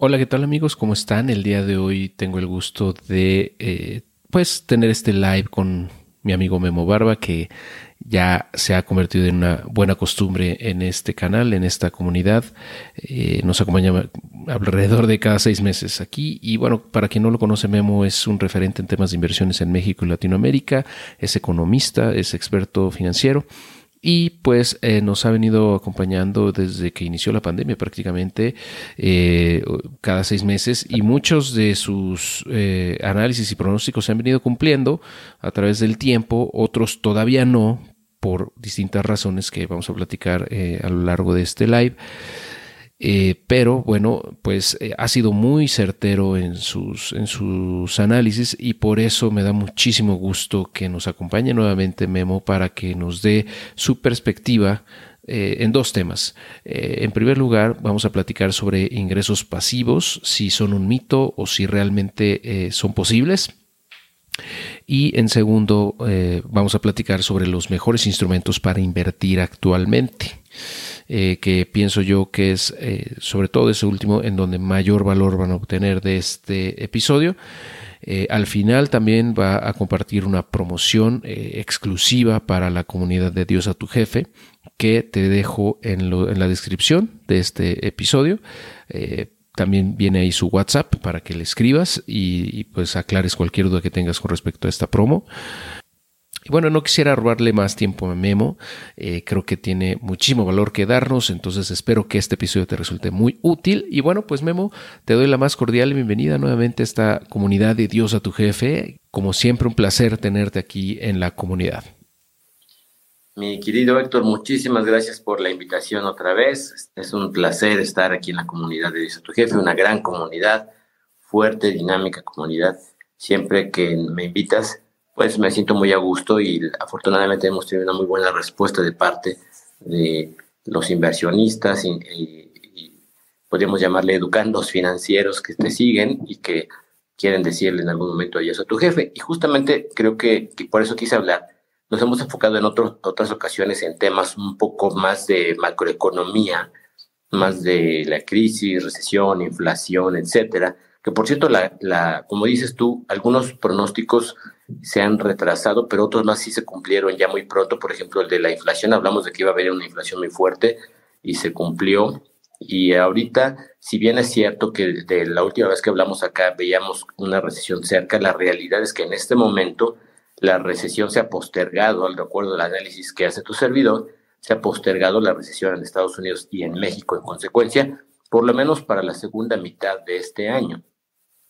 Hola, ¿qué tal amigos? ¿Cómo están? El día de hoy tengo el gusto de eh, pues tener este live con mi amigo Memo Barba que ya se ha convertido en una buena costumbre en este canal, en esta comunidad. Eh, nos acompaña alrededor de cada seis meses aquí. Y bueno, para quien no lo conoce, Memo es un referente en temas de inversiones en México y Latinoamérica, es economista, es experto financiero y pues eh, nos ha venido acompañando desde que inició la pandemia prácticamente eh, cada seis meses y muchos de sus eh, análisis y pronósticos se han venido cumpliendo a través del tiempo, otros todavía no por distintas razones que vamos a platicar a lo largo de este live. Eh, pero bueno, pues eh, ha sido muy certero en sus, en sus análisis y por eso me da muchísimo gusto que nos acompañe nuevamente Memo para que nos dé su perspectiva eh, en dos temas. en primer lugar, vamos a platicar sobre ingresos pasivos, si son un mito o si realmente son posibles. Y en segundo, vamos a platicar sobre los mejores instrumentos para invertir actualmente. Eh, que pienso yo que es eh, sobre todo ese último en donde mayor valor van a obtener de este episodio. Eh, al final también va a compartir una promoción exclusiva para la comunidad de Dios a tu jefe que te dejo en, la descripción de este episodio. también viene ahí su WhatsApp para que le escribas y, y pues aclares cualquier duda que tengas con respecto a esta promo bueno, no quisiera robarle más tiempo a Memo, eh, creo que tiene muchísimo valor que darnos, entonces espero que este episodio te resulte muy útil. Y bueno, pues Memo, te doy la más cordial bienvenida nuevamente a esta comunidad de Dios a tu jefe. Como siempre, un placer tenerte aquí en la comunidad. Mi querido Héctor, muchísimas gracias por la invitación otra vez. Es un placer estar aquí en la comunidad de Dios a tu jefe, una gran comunidad, fuerte, dinámica comunidad. Siempre que me invitas, pues me siento muy a gusto y afortunadamente hemos tenido una muy buena respuesta de parte de los inversionistas y, podríamos llamarle educandos financieros que te siguen y que quieren decirle en algún momento adiós a tu jefe. Y justamente creo que, por eso quise hablar. Nos hemos enfocado en otras ocasiones en temas un poco más de macroeconomía, más de la crisis, recesión, inflación, etcétera. Que por cierto, la, la, como dices tú, algunos pronósticos se han retrasado, pero otros más sí se cumplieron ya muy pronto. Por ejemplo, el de la inflación, hablamos de que iba a haber una inflación muy fuerte y se cumplió. Y ahorita, si bien es cierto que de la última vez que hablamos acá veíamos una recesión cerca, la realidad es que en este momento la recesión se ha postergado, al recuerdo del análisis que hace tu servidor, se ha postergado la recesión en Estados Unidos y en México en consecuencia, por lo menos para la segunda mitad de este año.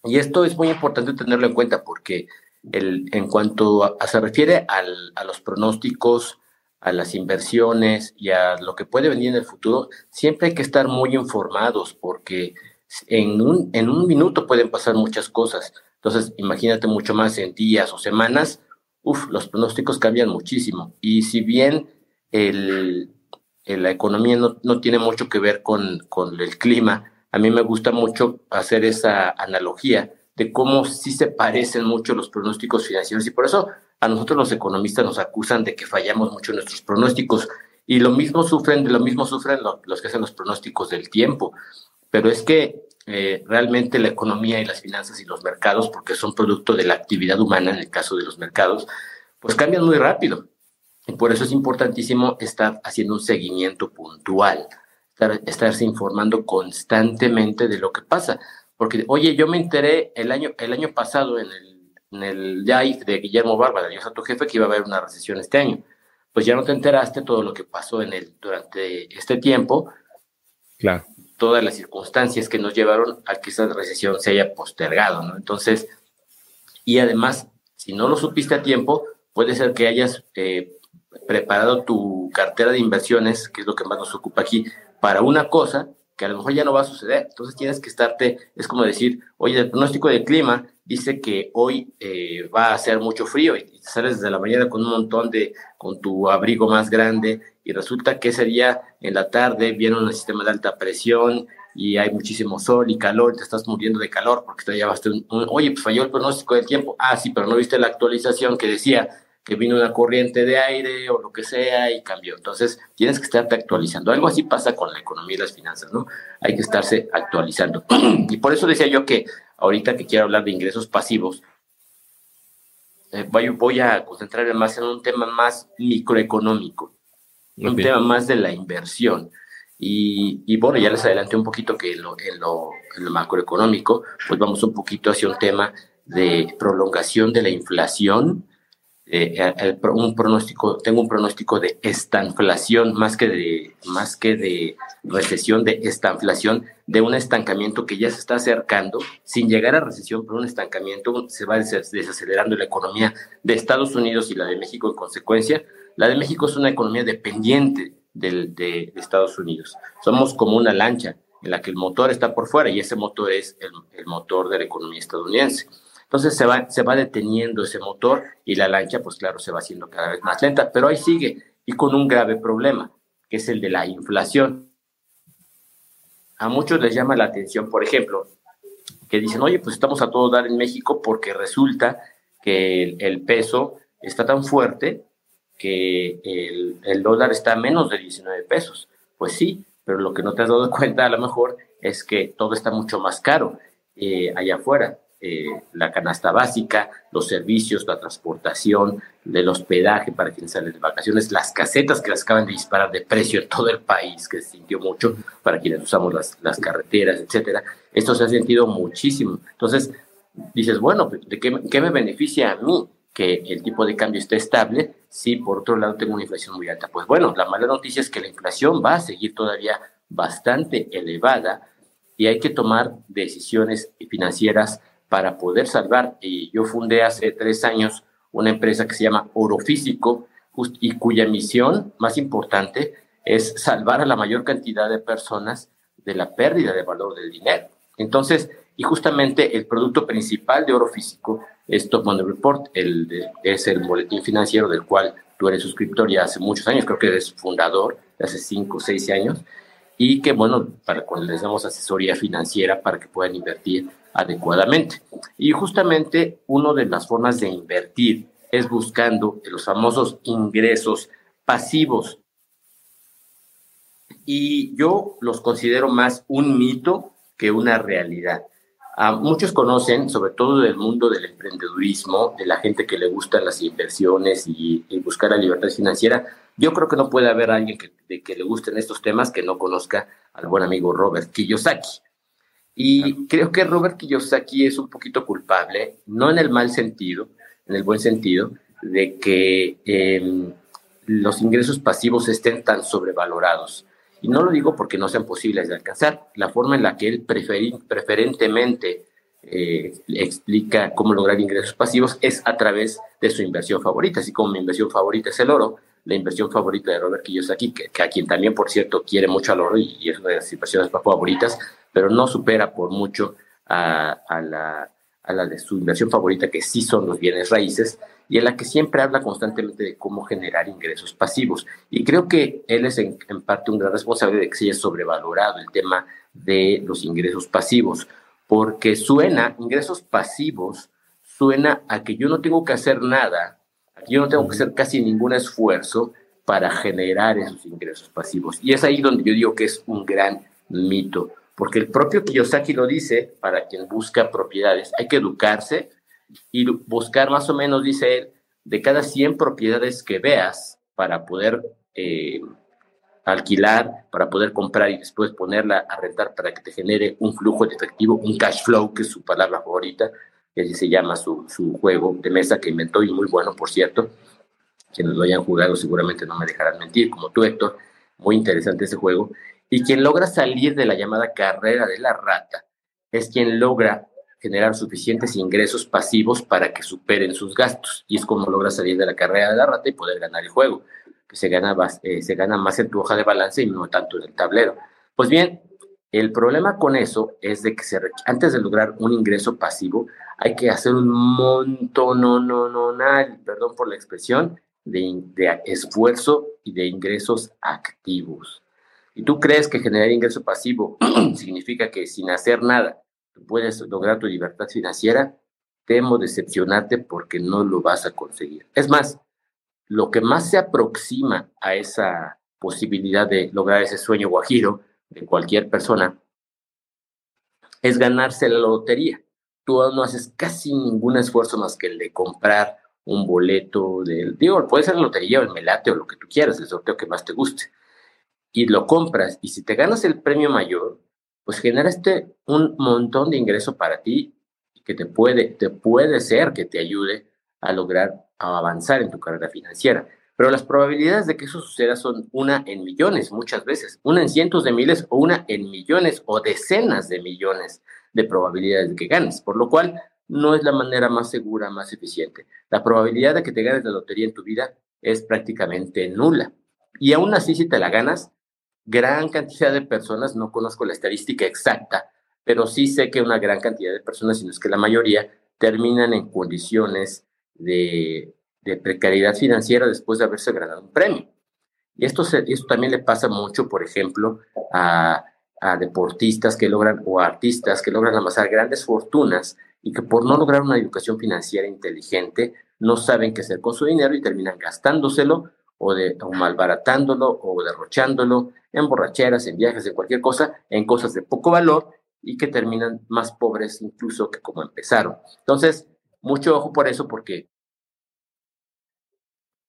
Y esto es muy importante tenerlo en cuenta porque en cuanto a, se refiere a los pronósticos, a las inversiones y a lo que puede venir en el futuro, siempre hay que estar muy informados porque en un, en un minuto pueden pasar muchas cosas. Entonces, imagínate mucho más en días o semanas, uf, los pronósticos cambian muchísimo. Y si bien el, la economía no, no, tiene mucho que ver con, con el clima, a mí me gusta mucho hacer esa analogía de cómo sí se parecen mucho los pronósticos financieros y por eso a nosotros los economistas nos acusan de que fallamos mucho en nuestros pronósticos y lo mismo sufren, lo mismo sufren los, que hacen los pronósticos del tiempo. Pero es que eh, realmente la economía y las finanzas y los mercados, porque son producto de la actividad humana en el caso de los mercados, pues cambian muy rápido. Y por eso es importantísimo estar haciendo un seguimiento puntual, estar, estarse informando constantemente de lo que pasa. Porque, oye, yo me enteré el año, el año pasado en el, en el YAIF de Guillermo Barba, de Dios a tu jefe, que iba a haber una recesión este año. Pues ya no te enteraste todo lo que pasó en el, durante este tiempo. Claro. Todas las circunstancias que nos llevaron a que esa recesión se haya postergado, ¿no? Entonces, y además, si no lo supiste a tiempo, puede ser que hayas eh, preparado tu cartera de inversiones, que es lo que más nos ocupa aquí, para una cosa que a lo mejor ya no va a suceder. Entonces tienes que estarte, es como decir, oye, el pronóstico de clima dice que hoy eh, va a hacer mucho frío y, sales desde la mañana con un montón de, con tu abrigo más grande y resulta que ese día en la tarde viene un sistema de alta presión y hay muchísimo sol y calor, te estás muriendo de calor porque te llevaste un, oye, pues falló el pronóstico del tiempo. Ah, sí, pero no viste la actualización que decía que vino una corriente de aire o lo que sea y cambió. Entonces, tienes que estarte actualizando. Algo así pasa con la economía y las finanzas, ¿no? Hay que estarse actualizando. y por eso decía yo que ahorita que quiero hablar de ingresos pasivos, eh, voy, voy, a concentrarme más en un tema más microeconómico, un tema más de la inversión. Y, y, bueno, ya les adelanté un poquito que en lo, en, lo, en lo macroeconómico, pues vamos un poquito hacia un tema de prolongación de la inflación eh, un pronóstico, tengo un pronóstico de estanflación más que de, más que de recesión, de estanflación, de un estancamiento que ya se está acercando, sin llegar a recesión, pero un estancamiento, se va desacelerando la economía de Estados Unidos y la de México en consecuencia. La de México es una economía dependiente del, de, Estados Unidos. Somos como una lancha en la que el motor está por fuera y ese motor es el motor de la economía estadounidense. Entonces se va, se va deteniendo ese motor y la lancha, pues claro, se va haciendo cada vez más lenta, pero ahí sigue y con un grave problema, que es el de la inflación. A muchos les llama la atención, por ejemplo, que dicen, oye, pues estamos a todo dar en México porque resulta que el, peso está tan fuerte que el, dólar está a menos de 19 pesos. Pues sí, pero lo que no te has dado cuenta a lo mejor es que todo está mucho más caro eh, allá afuera. Eh, la canasta básica, los servicios, la transportación, del hospedaje para quienes salen de vacaciones, las casetas que las acaban de disparar de precio en todo el país, que se sintió mucho para quienes usamos las, las carreteras, etcétera. Esto se ha sentido muchísimo. Entonces, dices, bueno, ¿de qué, qué me beneficia a mí? que el tipo de cambio esté estable, si por otro lado tengo una inflación muy alta. Pues bueno, la mala noticia es que la inflación va a seguir todavía bastante elevada y hay que tomar decisiones financieras para poder salvar. Y yo fundé hace tres años una empresa que se llama Oro Físico y cuya misión más importante es salvar a la mayor cantidad de personas de la pérdida de valor del dinero. Entonces, y justamente el producto principal de Oro Físico es Top Money Report, el es el boletín financiero del cual tú eres suscriptor ya hace muchos años, creo que eres fundador hace cinco o seis años, y que, bueno, para cuando les damos asesoría financiera para que puedan invertir adecuadamente. Y justamente una de las formas de invertir es buscando los famosos ingresos pasivos. Y yo los considero más un mito que una realidad. Muchos conocen, sobre todo del mundo del emprendedurismo, de la gente que le gustan las inversiones y, buscar la libertad financiera. Yo creo que no puede haber alguien que, de que le gusten estos temas que no conozca al buen amigo Robert Kiyosaki. Y creo que Robert Kiyosaki es un poquito culpable, no en el mal sentido, en el buen sentido, de que em, los ingresos pasivos estén tan sobrevalorados. Y no lo digo porque no sean posibles de alcanzar. La forma en la que él preferentemente eh, explica cómo lograr ingresos pasivos es a través de su inversión favorita. Así como mi inversión favorita es el oro, la inversión favorita de Robert Kiyosaki, que, que a quien también, por cierto, quiere mucho al oro y, y es una de las inversiones favoritas, pero no supera por mucho a, la, a la de su inversión favorita, que sí son los bienes raíces, y en la que siempre habla constantemente de cómo generar ingresos pasivos. Y creo que él es en, parte un gran responsable de que se haya sobrevalorado el tema de los ingresos pasivos, porque suena, ingresos pasivos, suena a que yo no tengo que hacer nada, a que yo no tengo que hacer casi ningún esfuerzo para generar esos ingresos pasivos. Y es ahí donde yo digo que es un gran mito porque el propio Kiyosaki lo dice, para quien busca propiedades, hay que educarse y buscar más o menos, dice él, de cada 100 propiedades que veas para poder eh, alquilar, para poder comprar y después ponerla a rentar para que te genere un flujo de efectivo, un cash flow, que es su palabra favorita, que así se llama su, su juego de mesa que inventó y muy bueno, por cierto. Quienes lo hayan jugado seguramente no me dejarán mentir, como tú, Héctor. Muy interesante ese juego. Y quien logra salir de la llamada carrera de la rata es quien logra generar suficientes ingresos pasivos para que superen sus gastos. Y es como logra salir de la carrera de la rata y poder ganar el juego, que se gana, eh, se gana más en tu hoja de balance y no tanto en el tablero. Pues bien, el problema con eso es de que antes de lograr un ingreso pasivo hay que hacer un montón, no, no, no, perdón por la expresión, de esfuerzo y de ingresos activos. ¿Y tú crees que generar ingreso pasivo significa que sin hacer nada puedes lograr tu libertad financiera? Temo decepcionarte porque no lo vas a conseguir. Es más, lo que más se aproxima a esa posibilidad de lograr ese sueño guajiro de cualquier persona es ganarse la lotería. Tú no haces casi ningún esfuerzo más que el de comprar un boleto del, digo, puede ser la lotería o el melate o lo que tú quieras, el sorteo que más te guste. Y lo compras y si te ganas el premio mayor, pues generaste un montón de ingreso para ti que te puede, te puede ser que te ayude a lograr avanzar en tu carrera financiera. Pero las probabilidades de que eso suceda son una en millones muchas veces, una en cientos de miles o una en millones o decenas de millones de probabilidades de que ganes, por lo cual no es la manera más segura, más eficiente. La probabilidad de que te ganes la lotería en tu vida es prácticamente nula. Y aún así, si te la ganas, gran cantidad de personas, no conozco la estadística exacta, pero sí sé que una gran cantidad de personas, si no es que la mayoría, terminan en condiciones de, precariedad financiera después de haberse ganado un premio. Y esto, esto también le pasa mucho, por ejemplo, a, a deportistas que logran o artistas que logran amasar grandes fortunas y que por no lograr una educación financiera inteligente no saben qué hacer con su dinero y terminan gastándoselo o, de, o malbaratándolo o derrochándolo en borracheras, en viajes, en cualquier cosa, en cosas de poco valor y que terminan más pobres incluso que como empezaron. Entonces, mucho ojo por eso porque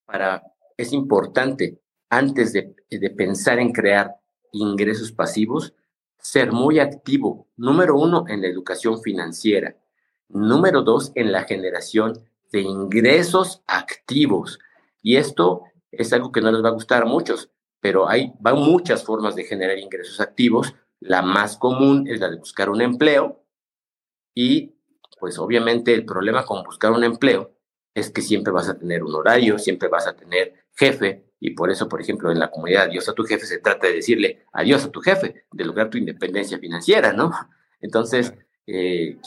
para, es importante antes de, de pensar en crear ingresos pasivos, ser muy activo, número uno, en la educación financiera, número dos, en la generación de ingresos activos. Y esto es algo que no les va a gustar a muchos, pero hay van muchas formas de generar ingresos activos la más común es la de buscar un empleo y pues obviamente el problema con buscar un empleo es que siempre vas a tener un horario, siempre vas a tener jefe y por eso, por ejemplo, en la comunidad Adiós a tu jefe se trata de decirle adiós a tu jefe, de lograr tu independencia financiera, ¿no? Entonces, eh,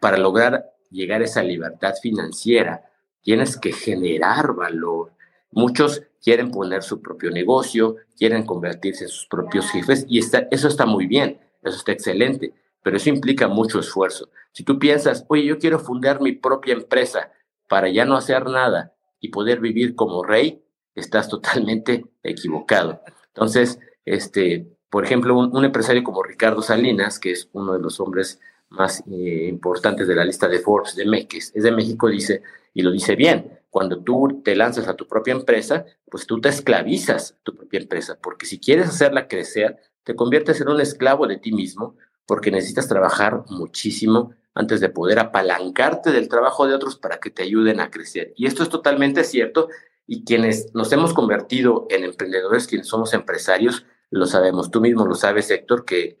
para lograr llegar a esa libertad financiera, tienes que generar valor. Muchos quieren poner su propio negocio, quieren convertirse en sus propios jefes y está, eso está muy bien, eso está excelente, pero eso implica mucho esfuerzo. Si tú piensas, oye, yo quiero fundar mi propia empresa para ya no hacer nada y poder vivir como rey, estás totalmente equivocado. Entonces, este, por ejemplo, un, empresario como Ricardo Salinas, que es uno de los hombres más eh, importantes de la lista de Forbes de México, es de México, dice, y lo dice bien, cuando tú te lanzas a tu propia empresa, pues tú te esclavizas tu propia empresa, porque si quieres hacerla crecer, te conviertes en un esclavo de ti mismo, porque necesitas trabajar muchísimo antes de poder apalancarte del trabajo de otros para que te ayuden a crecer. Y esto es totalmente cierto y quienes nos hemos convertido en emprendedores, quienes somos empresarios, lo sabemos. Tú mismo lo sabes, Héctor, que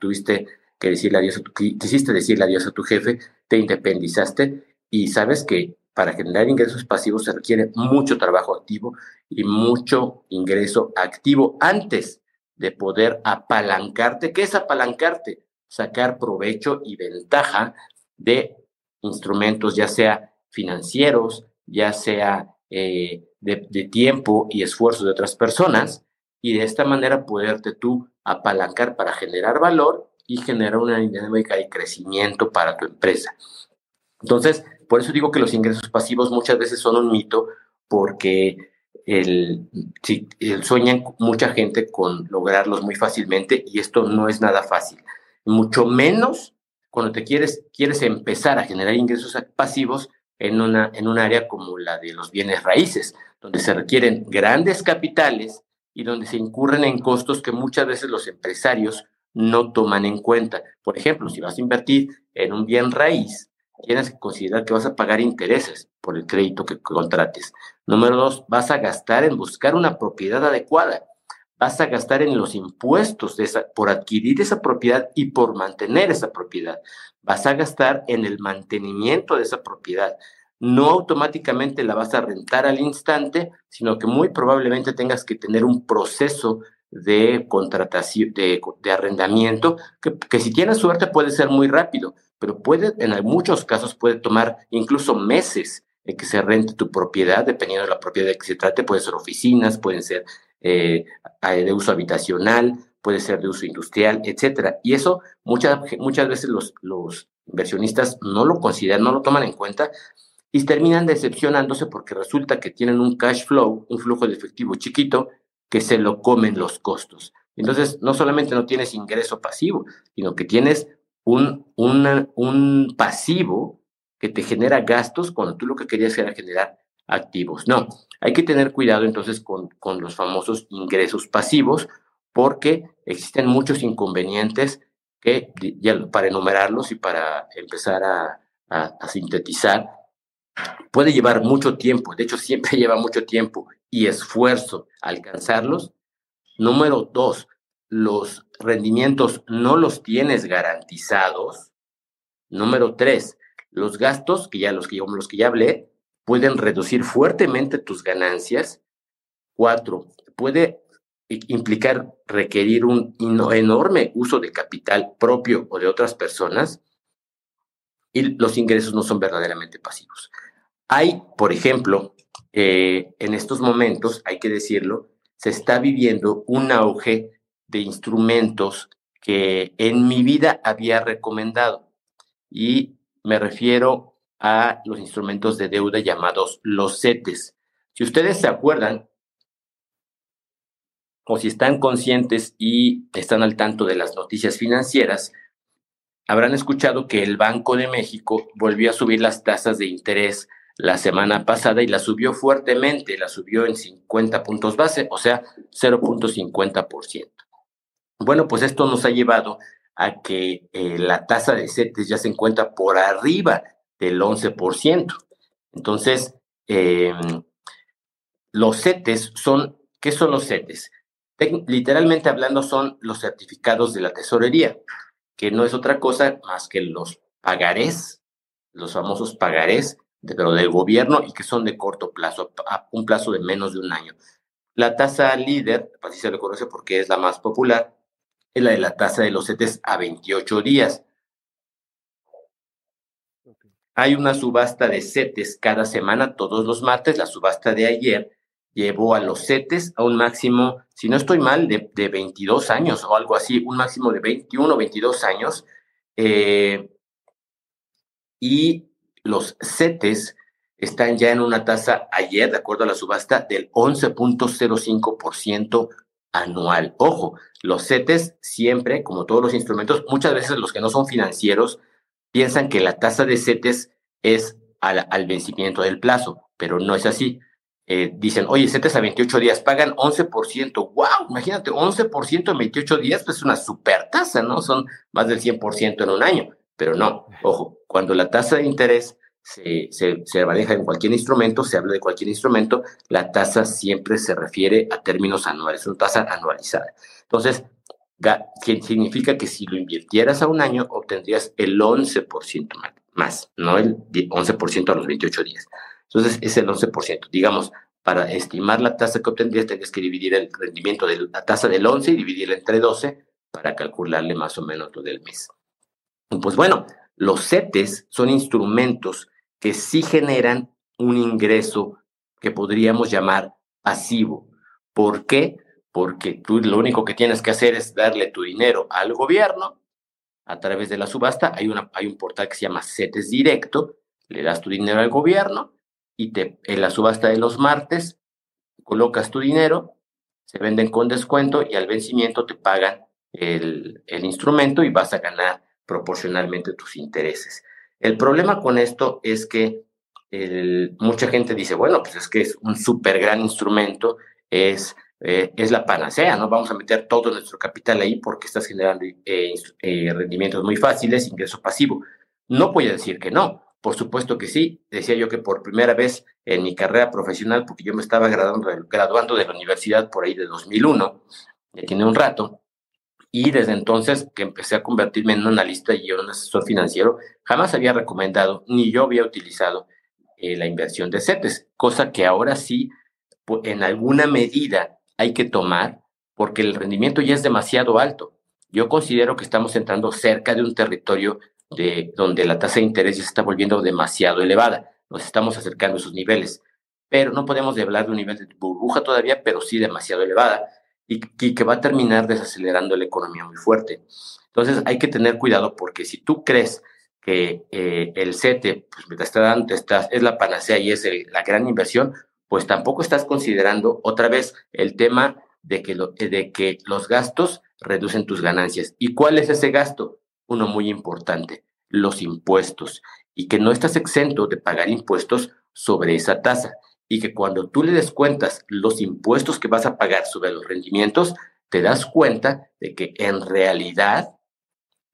tuviste que decirle adiós a tu, quisiste decirle adiós a tu jefe, te independizaste y sabes que para generar ingresos pasivos se requiere mucho trabajo activo y mucho ingreso activo antes de poder apalancarte. ¿Qué es apalancarte? Sacar provecho y ventaja de instrumentos, ya sea financieros, ya sea eh, de, de, tiempo y esfuerzo de otras personas, y de esta manera poderte tú apalancar para generar valor y generar una dinámica de crecimiento para tu empresa. Entonces, por eso digo que los ingresos pasivos muchas veces son un mito, porque el, sueñan mucha gente con lograrlos muy fácilmente y esto no es nada fácil. Mucho menos cuando te quieres, quieres empezar a generar ingresos pasivos en una, en un área como la de los bienes raíces, donde se requieren grandes capitales y donde se incurren en costos que muchas veces los empresarios no toman en cuenta. Por ejemplo, si vas a invertir en un bien raíz, tienes que considerar que vas a pagar intereses por el crédito que contrates. Número dos, vas a gastar en buscar una propiedad adecuada. Vas a gastar en los impuestos de por adquirir esa propiedad y por mantener esa propiedad. Vas a gastar en el mantenimiento de esa propiedad. No automáticamente la vas a rentar al instante, sino que muy probablemente tengas que tener un proceso de contratación, de, arrendamiento, que, que si tienes suerte puede ser muy rápido, pero puede, en muchos casos puede tomar incluso meses en que se rente tu propiedad, dependiendo de la propiedad de que se trate, pueden ser oficinas, pueden ser eh, de uso habitacional, puede ser de uso industrial, etcétera. Y eso muchas, muchas veces los, los inversionistas no lo consideran, no lo toman en cuenta y terminan decepcionándose porque resulta que tienen un cash flow, un flujo de efectivo chiquito, que se lo comen los costos. Entonces, no solamente no tienes ingreso pasivo, sino que tienes un, un pasivo que te genera gastos cuando tú lo que querías era generar activos. No, hay que tener cuidado entonces con, con los famosos ingresos pasivos porque existen muchos inconvenientes que, para enumerarlos y para empezar a, a sintetizar, puede llevar mucho tiempo, de hecho siempre lleva mucho tiempo y esfuerzo alcanzarlos. Número dos, los rendimientos no los tienes garantizados. Número tres, los gastos, que ya los que, los que ya hablé, pueden reducir fuertemente tus ganancias. Cuatro, puede implicar requerir un enorme uso de capital propio o de otras personas y los ingresos no son verdaderamente pasivos. Hay, por ejemplo, eh, en estos momentos, hay que decirlo, se está viviendo un auge de instrumentos que en mi vida había recomendado. Y me refiero a los instrumentos de deuda llamados los CETES. Si ustedes se acuerdan, o si están conscientes y están al tanto de las noticias financieras, habrán escuchado que el Banco de México volvió a subir las tasas de interés la semana pasada y la subió fuertemente, la subió en 50 puntos base, o sea, 0.50%. Bueno, pues esto nos ha llevado a que eh, la tasa de CETES ya se encuentra por arriba del 11%. Entonces, em, los CETES son, ¿qué son los CETES? literalmente hablando son los certificados de la tesorería, que no es otra cosa más que los pagarés, los famosos pagarés, de, pero del gobierno y que son de corto plazo, un plazo de menos de un año. La tasa líder, así se le conoce porque es la más popular, es la de la tasa de los CETES a 28 días. Hay una subasta de CETES cada semana, todos los martes. La subasta de ayer llevó a los CETES a un máximo, si no estoy mal, de, de 22 años o algo así, un máximo de 21 o 22 años. Eh, y los CETES están ya en una tasa ayer, de acuerdo a la subasta, del 11.05% anual. Ojo, los CETES siempre, como todos los instrumentos, muchas veces los que no son financieros piensan que la tasa de CETES es al, al vencimiento del plazo, pero no es así. Eh, dicen, oye, CETES a 28 días pagan 11%. ¡Wow! Imagínate, 11% en 28 días, pues es una super tasa, ¿no? Son más del 100% en un año. Pero no, ojo, cuando la tasa de interés se, se, maneja en cualquier instrumento, se habla de cualquier instrumento, la tasa siempre se refiere a términos anuales, es una tasa anualizada. Entonces, significa que si lo invirtieras a un año, obtendrías el 11% más, no el 11% a los 28 días. Entonces, es el 11%. Digamos, para estimar la tasa que obtendrías, tendrías que dividir el rendimiento de la tasa del 11 y dividirla entre 12 para calcularle más o menos lo del mes. Pues bueno, los CETES son instrumentos que sí generan un ingreso que podríamos llamar pasivo. ¿Por qué? Porque tú lo único que tienes que hacer es darle tu dinero al gobierno a través de la subasta. Hay, un portal que se llama CETES Directo. Le das tu dinero al gobierno y te, en la subasta de los martes colocas tu dinero, se venden con descuento y al vencimiento te pagan el, el instrumento y vas a ganar proporcionalmente tus intereses. El problema con esto es que mucha gente dice, bueno, pues es que es un súper gran instrumento, es, eh, es la panacea, ¿no? Vamos a meter todo nuestro capital ahí porque estás generando eh, eh, rendimientos muy fáciles, ingreso pasivo. No voy a decir que no, por supuesto que sí. Decía yo que por primera vez en mi carrera profesional, porque yo me estaba graduando, graduando de la universidad por ahí de 2001, ya tiene un rato, y desde entonces que empecé a convertirme en un analista y un asesor financiero, jamás había recomendado ni yo había utilizado eh, la inversión de CETES, cosa que ahora sí, en alguna medida hay que tomar porque el rendimiento ya es demasiado alto. Yo considero que estamos entrando cerca de un territorio de, donde la tasa de interés ya se está volviendo demasiado elevada. Nos estamos acercando a esos niveles, pero no podemos hablar de un nivel de burbuja todavía, pero sí demasiado elevada y, que va a terminar desacelerando la economía muy fuerte. Entonces hay que tener cuidado porque si tú crees que eh, el CETE pues, te está dando, es la panacea y es la gran inversión, pues tampoco estás considerando otra vez el tema de que, de que los gastos reducen tus ganancias. ¿Y cuál es ese gasto? Uno muy importante, los impuestos. Y que no estás exento de pagar impuestos sobre esa tasa. Y que cuando tú le descuentas los impuestos que vas a pagar sobre los rendimientos, te das cuenta de que en realidad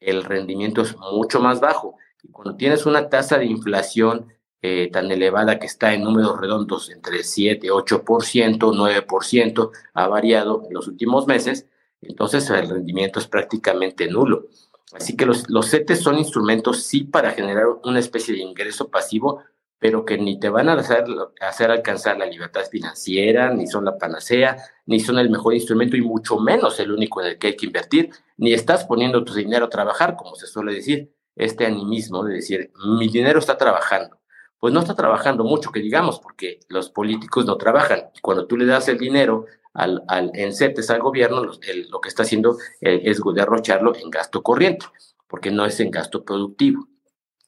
el rendimiento es mucho más bajo. Y cuando tienes una tasa de inflación eh, tan elevada que está en números redondos entre 7, 8%, 9%, ha variado en los últimos meses, entonces el rendimiento es prácticamente nulo. Así que los, los CETES son instrumentos sí para generar una especie de ingreso pasivo, pero que ni te van a hacer, hacer alcanzar la libertad financiera, ni son la panacea, ni son el mejor instrumento y mucho menos el único en el que hay que invertir, ni estás poniendo tu dinero a trabajar, como se suele decir, este animismo de decir, mi dinero está trabajando. Pues no está trabajando mucho, que digamos, porque los políticos no trabajan. Cuando tú le das el dinero al, al en CETES al gobierno, lo, lo que está haciendo eh, es derrocharlo en gasto corriente, porque no es en gasto productivo.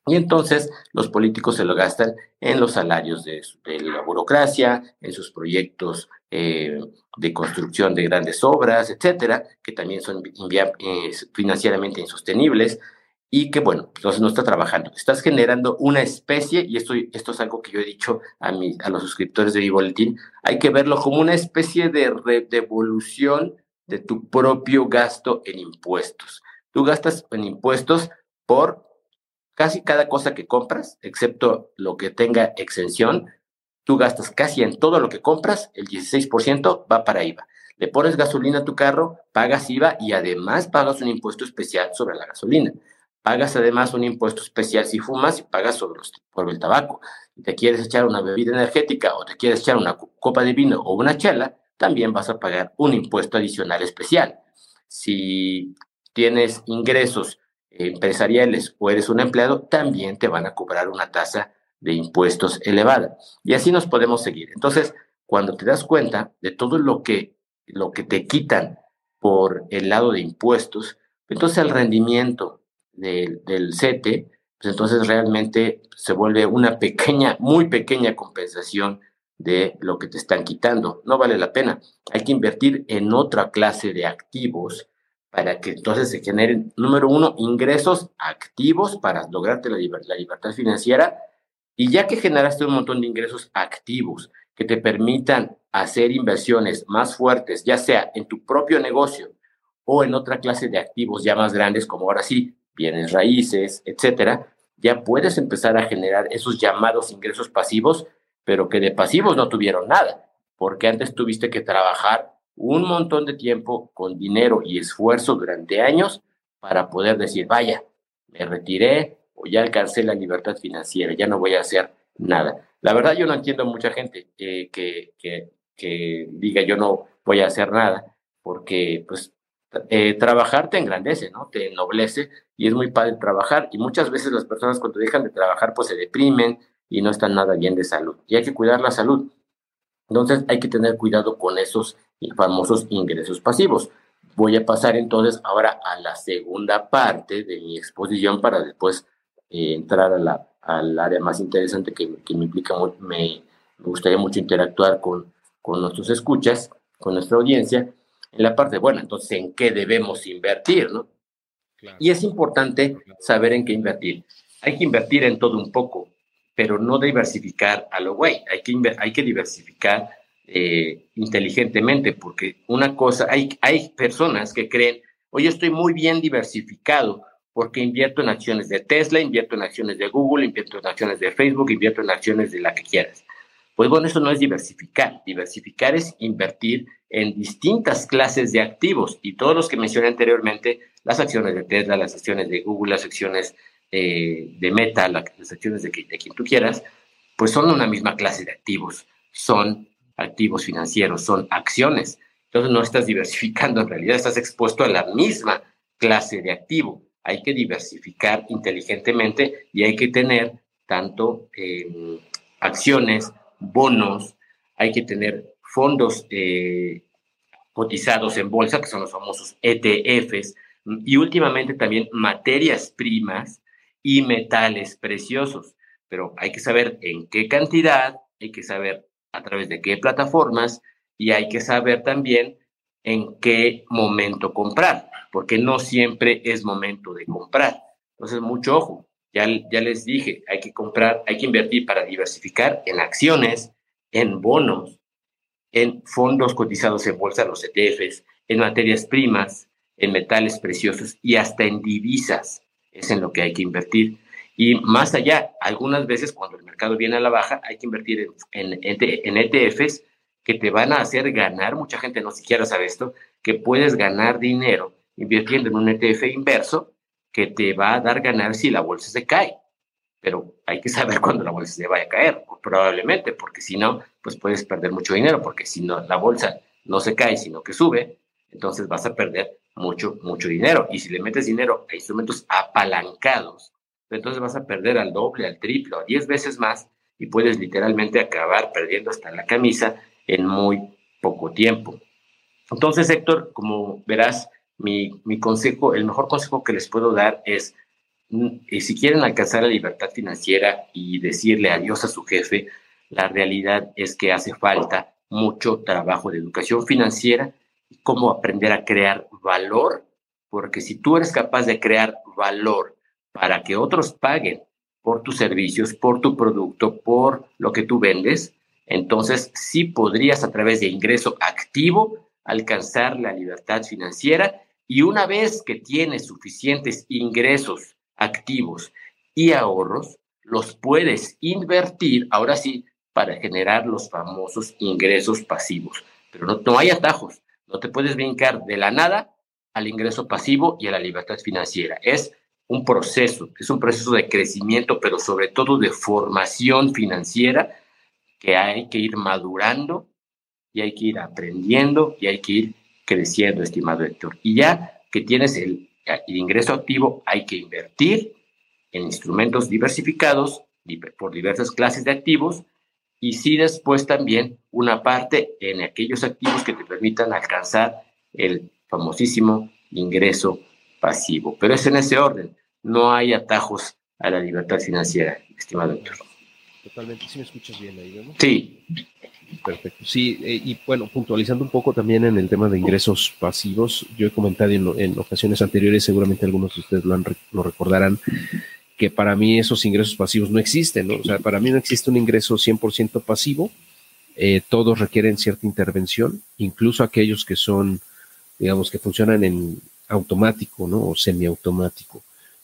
Y entonces los políticos se lo gastan en los salarios de, la burocracia, en sus proyectos eh, de construcción de grandes obras, etcétera, que también son eh, financieramente insostenibles y que, bueno, entonces no está trabajando. Estás generando una especie, y esto, esto es algo que yo he dicho a, mi, a los suscriptores de mi boletín, hay que verlo como una especie de devolución de tu propio gasto en impuestos. Tú gastas en impuestos por casi cada cosa que compras, excepto lo que tenga exención, tú gastas casi en todo lo que compras, el 16% va para IVA. Le pones gasolina a tu carro, pagas IVA y además pagas un impuesto especial sobre la gasolina. Pagas además un impuesto especial si fumas y pagas sobre, el tabaco. Si te quieres echar una bebida energética o te quieres echar una copa de vino o una chela, también vas a pagar un impuesto adicional especial. Si tienes ingresos empresariales o eres un empleado, también te van a cobrar una tasa de impuestos elevada. Y así nos podemos seguir. Entonces, cuando te das cuenta de todo lo que, lo que te quitan por el lado de impuestos, entonces el rendimiento del, del CETE, pues entonces realmente se vuelve una pequeña, muy pequeña compensación de lo que te están quitando. No vale la pena. Hay que invertir en otra clase de activos para que entonces se generen, número uno, ingresos activos para lograrte la, la libertad financiera. Y ya que generaste un montón de ingresos activos que te permitan hacer inversiones más fuertes, ya sea en tu propio negocio o en otra clase de activos ya más grandes, como ahora sí, bienes raíces, etcétera, ya puedes empezar a generar esos llamados ingresos pasivos, pero que de pasivos no tuvieron nada, porque antes tuviste que trabajar un montón de tiempo con dinero y esfuerzo durante años para poder decir, vaya, me retiré o ya alcancé la libertad financiera, ya no voy a hacer nada. La verdad yo no entiendo a mucha gente que, que, que, diga yo no voy a hacer nada, porque pues eh, trabajar te engrandece, ¿no? Te ennoblece y es muy padre trabajar y muchas veces las personas cuando dejan de trabajar pues se deprimen y no están nada bien de salud y hay que cuidar la salud. Entonces hay que tener cuidado con esos famosos ingresos pasivos. Voy a pasar entonces ahora a la segunda parte de mi exposición para después eh, entrar a la, al área más interesante que, que me implica, me, me, gustaría mucho interactuar con, con nuestros escuchas, con nuestra audiencia, en la parte, bueno, entonces, ¿en qué debemos invertir? ¿no? Y es importante saber en qué invertir. Hay que invertir en todo un poco, pero no diversificar a lo güey. Hay que, hay que diversificar eh, inteligentemente, porque una cosa, hay, hay personas que creen, oye, estoy muy bien diversificado porque invierto en acciones de Tesla, invierto en acciones de Google, invierto en acciones de Facebook, invierto en acciones de la que quieras. Pues bueno, eso no es diversificar. Diversificar es invertir en distintas clases de activos y todos los que mencioné anteriormente, las acciones de Tesla, las acciones de Google, las acciones eh, de Meta, las acciones de, de quien tú quieras, pues son una misma clase de activos. Son activos financieros, son acciones. Entonces no estás diversificando, en realidad estás expuesto a la misma clase de activo. Hay que diversificar inteligentemente y hay que tener tanto em, acciones, bonos, hay que tener fondos eh, cotizados en bolsa, que son los famosos ETFs, y últimamente también materias primas y metales preciosos. Pero hay que saber en qué cantidad, hay que saber a través de qué plataformas y hay que saber también en qué momento comprar, porque no siempre es momento de comprar. Entonces, mucho ojo. Ya, ya les dije, hay que comprar, hay que invertir para diversificar en acciones, en bonos, en fondos cotizados en bolsa, los ETFs, en materias primas, en metales preciosos y hasta en divisas. Es en lo que hay que invertir. Y más allá, algunas veces cuando el mercado viene a la baja, hay que invertir en, en, ETFs que te van a hacer ganar, mucha gente no siquiera sabe esto, que puedes ganar dinero invirtiendo en un ETF inverso que te va a dar ganar si la bolsa se cae. Pero hay que saber cuándo la bolsa se vaya a caer, probablemente, porque si no, pues puedes perder mucho dinero, porque si no, la bolsa no se cae, sino que sube, entonces vas a perder mucho, mucho dinero. Y si le metes dinero a instrumentos apalancados, entonces vas a perder al doble, al triple, a diez veces más y puedes literalmente acabar perdiendo hasta la camisa en muy poco tiempo. Entonces, Héctor, como verás, mi, mi consejo, el mejor consejo que les puedo dar es, mm, si quieren alcanzar la libertad financiera y decirle adiós a su jefe, la realidad es que hace falta mucho trabajo de educación financiera cómo aprender a crear valor, porque si tú eres capaz de crear valor para que otros paguen por tus servicios, por tu producto, por lo que tú vendes, entonces sí podrías a través de ingreso activo alcanzar la libertad financiera y una vez que tienes suficientes ingresos activos y ahorros, los puedes invertir, ahora sí, para generar los famosos ingresos pasivos. Pero no, no hay atajos. No te puedes brincar de la nada al ingreso pasivo y a la libertad financiera. Es un proceso, es un proceso de crecimiento, pero sobre todo de formación financiera que hay que ir madurando y hay que ir aprendiendo y hay que ir creciendo, estimado Héctor. Y ya que tienes el, el ingreso activo, hay que invertir en instrumentos diversificados por diversas clases de activos y sí después también una parte en aquellos activos que te permitan alcanzar el famosísimo ingreso pasivo. Pero es en ese orden, no hay atajos a la libertad financiera, estimado doctor. Totalmente, ¿sí me escuchas bien ahí, ¿no? Sí. Perfecto, sí, eh, y bueno, puntualizando un poco también en el tema de ingresos pasivos, yo he comentado en, ocasiones anteriores, seguramente algunos de ustedes lo, han, lo recordarán, que para mí esos ingresos pasivos no existen, ¿no? O sea, para mí no existe un ingreso 100% pasivo, eh, todos requieren cierta intervención, incluso aquellos que son, digamos, que funcionan en automático, ¿no? O semiautomático,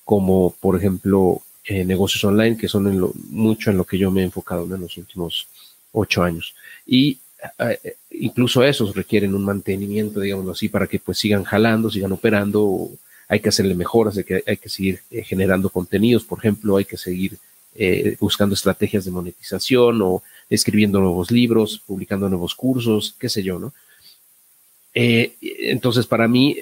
como por ejemplo eh, negocios online, que son en lo, mucho en lo que yo me he enfocado en los últimos ocho años. Y eh, incluso esos requieren un mantenimiento, digamos así, para que pues sigan jalando, sigan operando hay que hacerle mejoras, hay que, hay que seguir eh, generando contenidos, por ejemplo, hay que seguir eh, buscando estrategias de monetización o escribiendo nuevos libros, publicando nuevos cursos, qué sé yo, ¿no? Eh, entonces, para mí,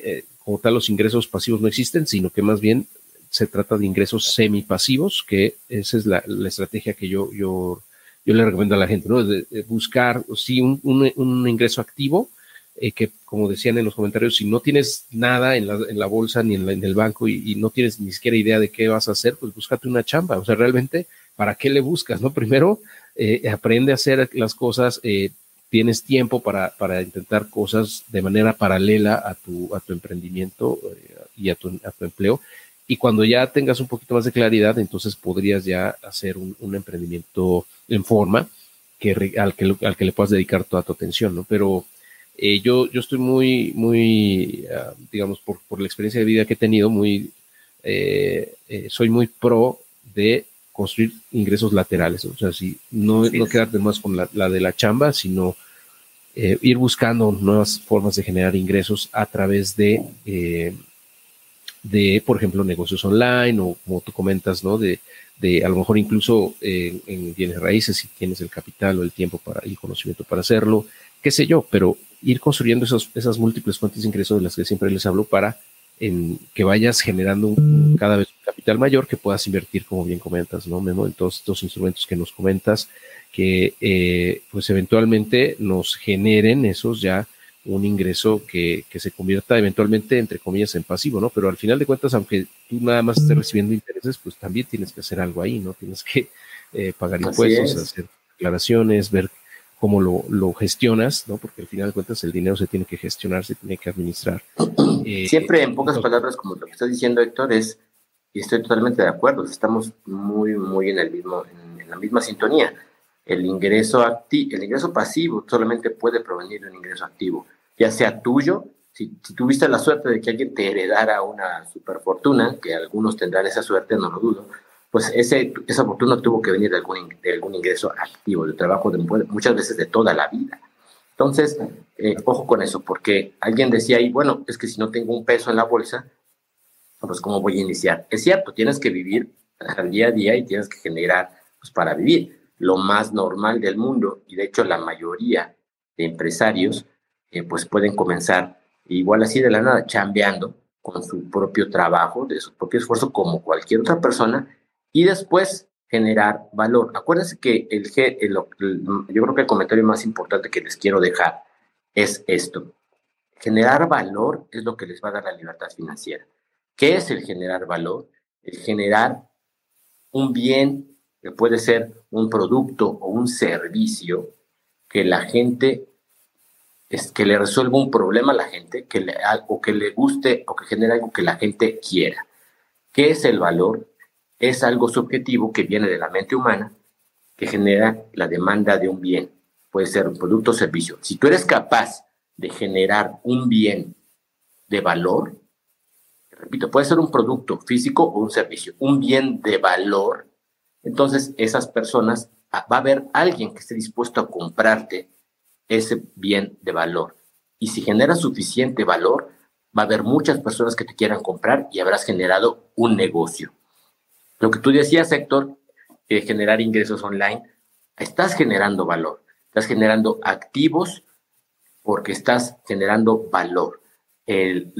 como tal, los ingresos pasivos no existen, sino que más bien se trata de ingresos semipasivos, que esa es la, estrategia que yo, yo, yo le recomiendo a la gente, ¿no? De, buscar, sí, un, un ingreso activo, eh, que como decían en los comentarios, si no tienes nada en la, en la bolsa ni en, el banco y, no tienes ni siquiera idea de qué vas a hacer, pues búscate una chamba. O sea, realmente, ¿para qué le buscas? No, primero, eh, aprende a hacer las cosas, eh, tienes tiempo para, para, intentar cosas de manera paralela a tu, a tu emprendimiento y a tu, a tu empleo. Y cuando ya tengas un poquito más de claridad, entonces podrías ya hacer un, un emprendimiento en forma que, al, que, al que le puedas dedicar toda tu atención, ¿no? Pero eh, yo, yo estoy muy, muy, ah, digamos, por, por, la experiencia de vida que he tenido, muy, eh, eh, soy muy pro de construir ingresos laterales. O sea, si no, no quedarte más con la, la, de la chamba, sino ir buscando nuevas formas de generar ingresos a través de, de, por ejemplo, negocios online o como tú comentas, ¿no? De, de a lo mejor incluso en bienes raíces, si tienes el capital o el tiempo para, el conocimiento para hacerlo, qué sé yo, pero ir construyendo esos, esas múltiples fuentes de ingresos de las que siempre les hablo para en, que vayas generando un, cada vez un capital mayor que puedas invertir, como bien comentas, ¿no, Memo? En todos estos instrumentos que nos comentas, que eh, pues eventualmente nos generen esos ya un ingreso que, que, se convierta eventualmente, entre comillas, en pasivo, ¿no? Pero al final de cuentas, aunque tú nada más estés recibiendo intereses, pues también tienes que hacer algo ahí, ¿no? Tienes que eh, pagar impuestos, hacer declaraciones, ver cómo lo, lo, gestionas, ¿no? Porque al final de cuentas el dinero se tiene que gestionar, se tiene que administrar. Eh, Siempre en pocas palabras, como lo que estás diciendo, Héctor, es, y estoy totalmente de acuerdo, estamos muy, muy en el mismo, en la misma sintonía. El ingreso, acti el ingreso pasivo solamente puede provenir de un ingreso activo ya sea tuyo, si, tuviste la suerte de que alguien te heredara una superfortuna, que algunos tendrán esa suerte, no lo dudo, pues ese, esa fortuna tuvo que venir de algún, de algún ingreso activo, de trabajo de muchas veces de toda la vida. Entonces, eh, ojo con eso, porque alguien decía ahí, bueno, es que si no tengo un peso en la bolsa, pues ¿cómo voy a iniciar? Es cierto, tienes que vivir al día a día y tienes que generar pues, para vivir. Lo más normal del mundo, y de hecho la mayoría de empresarios pues pueden comenzar igual así de la nada, chambeando con su propio trabajo, de su propio esfuerzo, como cualquier otra persona, y después generar valor. Acuérdense que el, el, yo creo que el comentario más importante que les quiero dejar es esto. Generar valor es lo que les va a dar la libertad financiera. ¿Qué es el generar valor? El generar un bien que puede ser un producto o un servicio que la gente es que le resuelva un problema a la gente, que le, o que le guste o que genere algo que la gente quiera. ¿Qué es el valor? Es algo subjetivo que viene de la mente humana, que genera la demanda de un bien. Puede ser un producto o servicio. Si tú eres capaz de generar un bien de valor, repito, puede ser un producto físico o un servicio, un bien de valor, entonces esas personas, va a haber alguien que esté dispuesto a comprarte ese bien de valor. Y si genera suficiente valor, va a haber muchas personas que te quieran comprar y habrás generado un negocio. Lo que tú decías, Héctor, de generar ingresos online, estás generando valor, estás generando activos porque estás generando valor. El,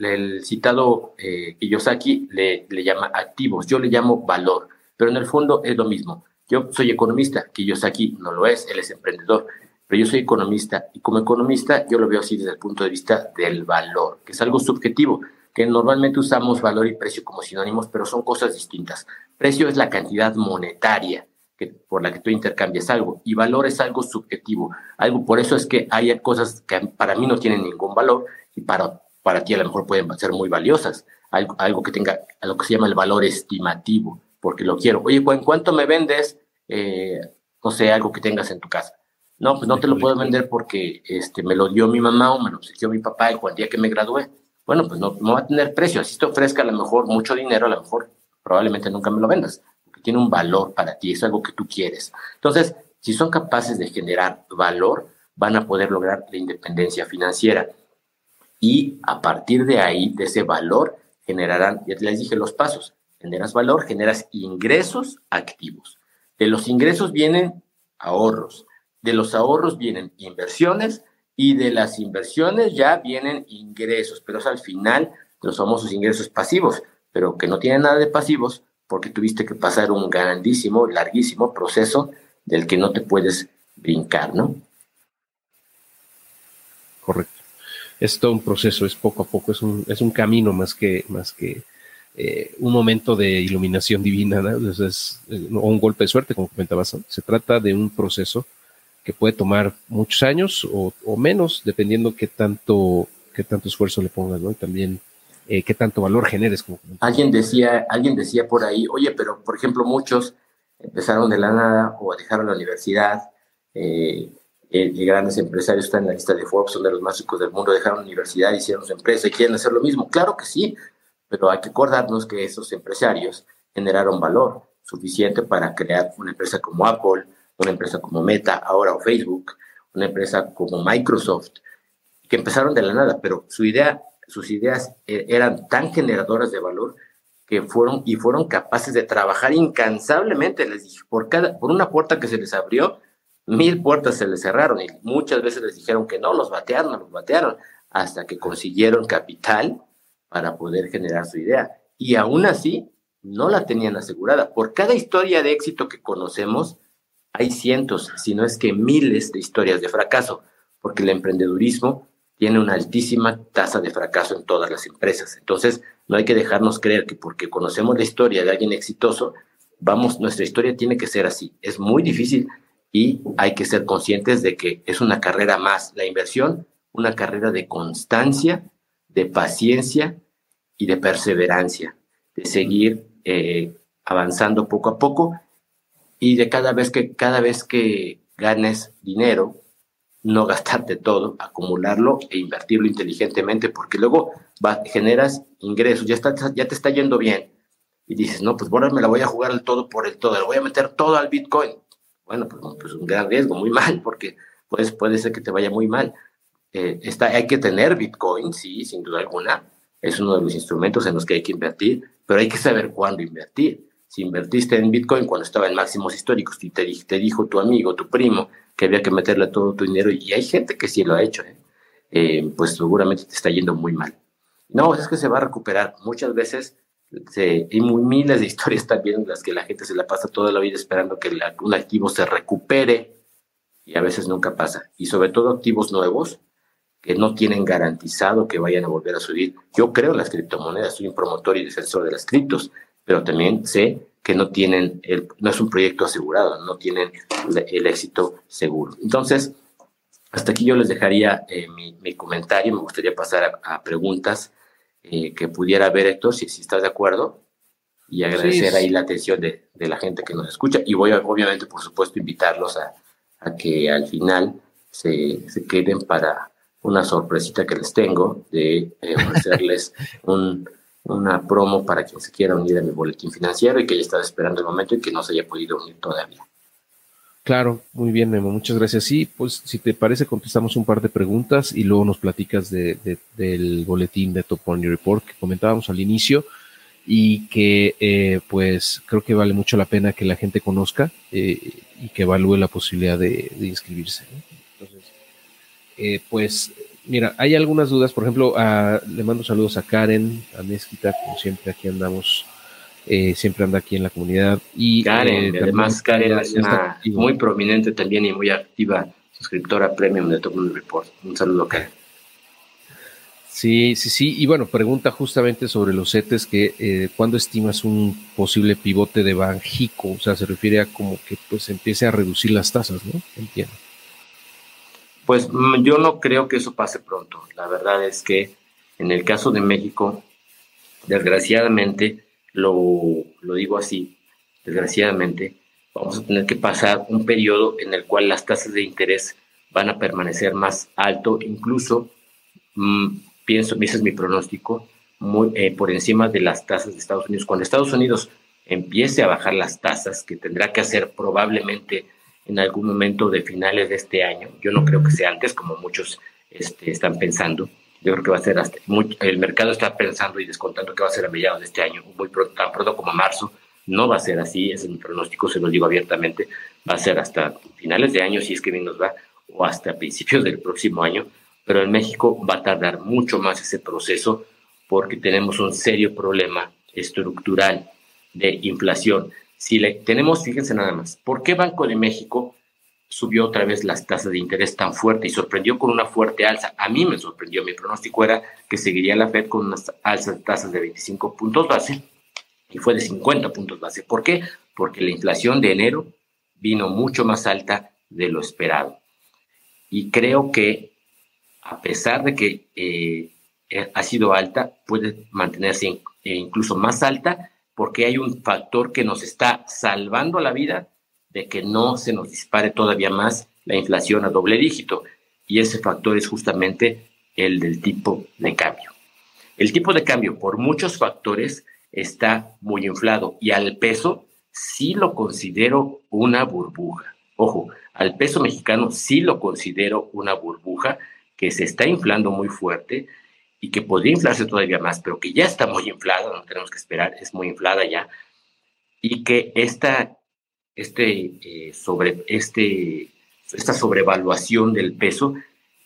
el, citado eh, Kiyosaki le, le llama activos, yo le llamo valor, pero en el fondo es lo mismo. Yo soy economista, Kiyosaki no lo es, él es emprendedor pero yo soy economista y como economista yo lo veo así desde el punto de vista del valor, que es algo subjetivo, que normalmente usamos valor y precio como sinónimos, pero son cosas distintas. Precio es la cantidad monetaria que, por la que tú intercambias algo y valor es algo subjetivo. Algo, por eso es que hay cosas que para mí no tienen ningún valor y para, para ti a lo mejor pueden ser muy valiosas. Algo, algo que tenga lo que se llama el valor estimativo, porque lo quiero. Oye, ¿en cuánto me vendes? Eh, no sé, algo que tengas en tu casa no, pues no te lo puedo vender porque este, me lo dio mi mamá o me lo dio mi papá el día que me gradué. Bueno, pues no, no va a tener precio. Así te ofrezca a lo mejor mucho dinero, a lo mejor probablemente nunca me lo vendas, porque tiene un valor para ti, es algo que tú quieres. Entonces, si son capaces de generar valor, van a poder lograr la independencia financiera. Y a partir de ahí, de ese valor, generarán, ya les dije los pasos, generas valor, generas ingresos activos. De los ingresos vienen ahorros, de los ahorros vienen inversiones y de las inversiones ya vienen ingresos, pero es al final los famosos ingresos pasivos, pero que no tienen nada de pasivos porque tuviste que pasar un grandísimo, larguísimo proceso del que no te puedes brincar, ¿no? Correcto. Es todo un proceso, es poco a poco, es un, es un camino más que, más que eh, un momento de iluminación divina, ¿no? es, eh, o un golpe de suerte, como comentabas. Se trata de un proceso que puede tomar muchos años o, menos, dependiendo qué tanto, qué tanto esfuerzo le pongas, ¿no? Y también eh, qué tanto valor generes. Como alguien decía, alguien decía por ahí, oye, pero por ejemplo muchos empezaron de la nada o dejaron la universidad, eh, eh, grandes empresarios están en la lista de Forbes, son de los más ricos del mundo, dejaron la universidad, hicieron su empresa y quieren hacer lo mismo. Claro que sí, pero hay que acordarnos que esos empresarios generaron valor suficiente para crear una empresa como Apple, una empresa como Meta, ahora o Facebook, una empresa como Microsoft, que empezaron de la nada, pero su idea, sus ideas eh, eran tan generadoras de valor que fueron y fueron capaces de trabajar incansablemente. Les dije, por cada, por una puerta que se les abrió, mil puertas se les cerraron y muchas veces les dijeron que no, los batearon, los batearon, hasta que consiguieron capital para poder generar su idea. Y aún así, no la tenían asegurada. Por cada historia de éxito que conocemos, hay cientos, si no es que miles de historias de fracaso, porque el emprendedurismo tiene una altísima tasa de fracaso en todas las empresas. Entonces, no hay que dejarnos creer que porque conocemos la historia de alguien exitoso, vamos, nuestra historia tiene que ser así. Es muy difícil y hay que ser conscientes de que es una carrera más, la inversión, una carrera de constancia, de paciencia y de perseverancia, de seguir eh, avanzando poco a poco y de cada vez que cada vez que ganes dinero no gastarte todo, acumularlo e invertirlo inteligentemente, porque luego va, generas ingresos, ya, está, ya te está yendo bien, y dices, no, pues ahora me la voy a jugar el todo por el todo, le voy a meter todo al Bitcoin. Bueno, pues, pues un gran riesgo, muy mal, porque pues, puede ser que te vaya muy mal. Eh, está, hay que tener Bitcoin, sí, sin duda alguna, es uno de los instrumentos en los que hay que invertir, pero hay que saber cuándo invertir. Si invertiste en Bitcoin cuando estaba en máximos históricos y te, te dijo tu amigo, tu primo, que había que meterle todo tu dinero, y hay gente que sí lo ha hecho, ¿eh? Eh, pues seguramente te está yendo muy mal. No, es que se va a recuperar. Muchas veces se, hay muy, miles de historias también en las que la gente se la pasa toda la vida esperando que un activo se recupere y a veces nunca pasa. Y sobre todo activos nuevos que no tienen garantizado que vayan a volver a subir. Yo creo en las criptomonedas, soy un promotor y defensor de las criptos, pero también sé que no tienen, el, no es un proyecto asegurado, no tienen el, éxito seguro. Entonces, hasta aquí yo les dejaría eh, mi, comentario, me gustaría pasar a, preguntas eh, que pudiera ver, Héctor, si, si, estás de acuerdo, y agradecer ahí la atención de, de, la gente que nos escucha, y voy a, obviamente, por supuesto, invitarlos a, a que al final se, se, queden para una sorpresita que les tengo de eh, ofrecerles un una promo para quien se quiera unir a mi boletín financiero y que ya estaba esperando el momento y que no se haya podido unir todavía. Claro, muy bien, Memo, muchas gracias. Sí, pues si te parece, contestamos un par de preguntas y luego nos platicas de, del boletín de Top Money Report que comentábamos al inicio y que eh, pues creo que vale mucho la pena que la gente conozca eh, y que evalúe la posibilidad de, inscribirse. Entonces, eh, pues mira, hay algunas dudas, por ejemplo, le mando saludos a Karen, a Mezquita, como siempre aquí andamos, eh, siempre anda aquí en la comunidad. Y, Karen, eh, además Karen es una muy prominente también y muy activa suscriptora premium de Top Report. Un saludo, Karen. Sí, sí, sí. Y bueno, pregunta justamente sobre los CETES, que eh, ¿cuándo estimas un posible pivote de Banjico? O sea, se refiere a como que pues empiece a reducir las tasas, ¿no? Entiendo. Pues mm, yo no creo que eso pase pronto. La verdad es que en el caso de México, desgraciadamente, lo, lo digo así, desgraciadamente, vamos a tener que pasar un periodo en el cual las tasas de interés van a permanecer más alto, incluso, mm, pienso, ese es mi pronóstico, muy, eh, por encima de las tasas de Estados Unidos. Cuando Estados Unidos empiece a bajar las tasas, que tendrá que hacer probablemente en algún momento de finales de este año. Yo no creo que sea antes, como muchos este, están pensando. Yo creo que va a ser hasta, el mercado está pensando y descontando que va a ser a mediados de este año, muy tan pronto como marzo. No va a ser así, es mi pronóstico, se lo digo abiertamente, va a ser hasta finales de año, si es que bien nos va, o hasta principios del próximo año. Pero en México va a tardar mucho más ese proceso porque tenemos un serio problema estructural de inflación. Si le tenemos, fíjense nada más, ¿por qué Banco de México subió otra vez las tasas de interés tan fuerte y sorprendió con una fuerte alza? A mí me sorprendió, mi pronóstico era que seguiría la Fed con unas alzas de tasas de 25 puntos base y fue de 50 puntos base. ¿Por qué? Porque la inflación de enero vino mucho más alta de lo esperado. Y creo que a pesar de que eh, ha sido alta, puede mantenerse incluso más alta porque hay un factor que nos está salvando la vida de que no se nos dispare todavía más la inflación a doble dígito. Y ese factor es justamente el del tipo de cambio. El tipo de cambio, por muchos factores, está muy inflado y al peso sí lo considero una burbuja. Ojo, al peso mexicano sí lo considero una burbuja que se está inflando muy fuerte y que podría inflarse todavía más, pero que ya está muy inflada, no tenemos que esperar, es muy inflada ya, y que esta, este, eh, sobre, este, esta sobrevaluación del peso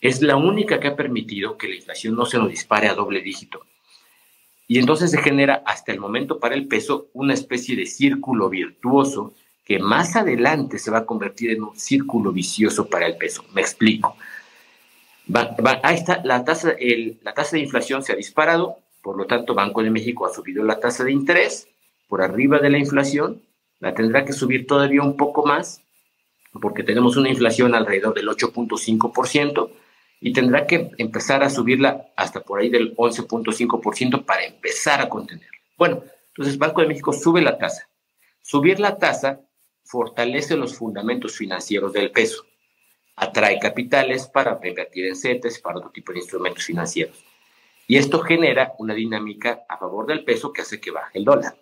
es la única que ha permitido que la inflación no se nos dispare a doble dígito. Y entonces se genera hasta el momento para el peso una especie de círculo virtuoso que más adelante se va a convertir en un círculo vicioso para el peso. Me explico. Ahí está, la tasa, la tasa de inflación se ha disparado, por lo tanto Banco de México ha subido la tasa de interés por arriba de la inflación, la tendrá que subir todavía un poco más, porque tenemos una inflación alrededor del 8.5%, y tendrá que empezar a subirla hasta por ahí del 11.5% para empezar a contenerla. Bueno, entonces Banco de México sube la tasa. Subir la tasa fortalece los fundamentos financieros del peso, atrae capitales para invertir en CETES, para otro tipo de instrumentos financieros. Y esto genera una dinámica a favor del peso que hace que baje el dólar.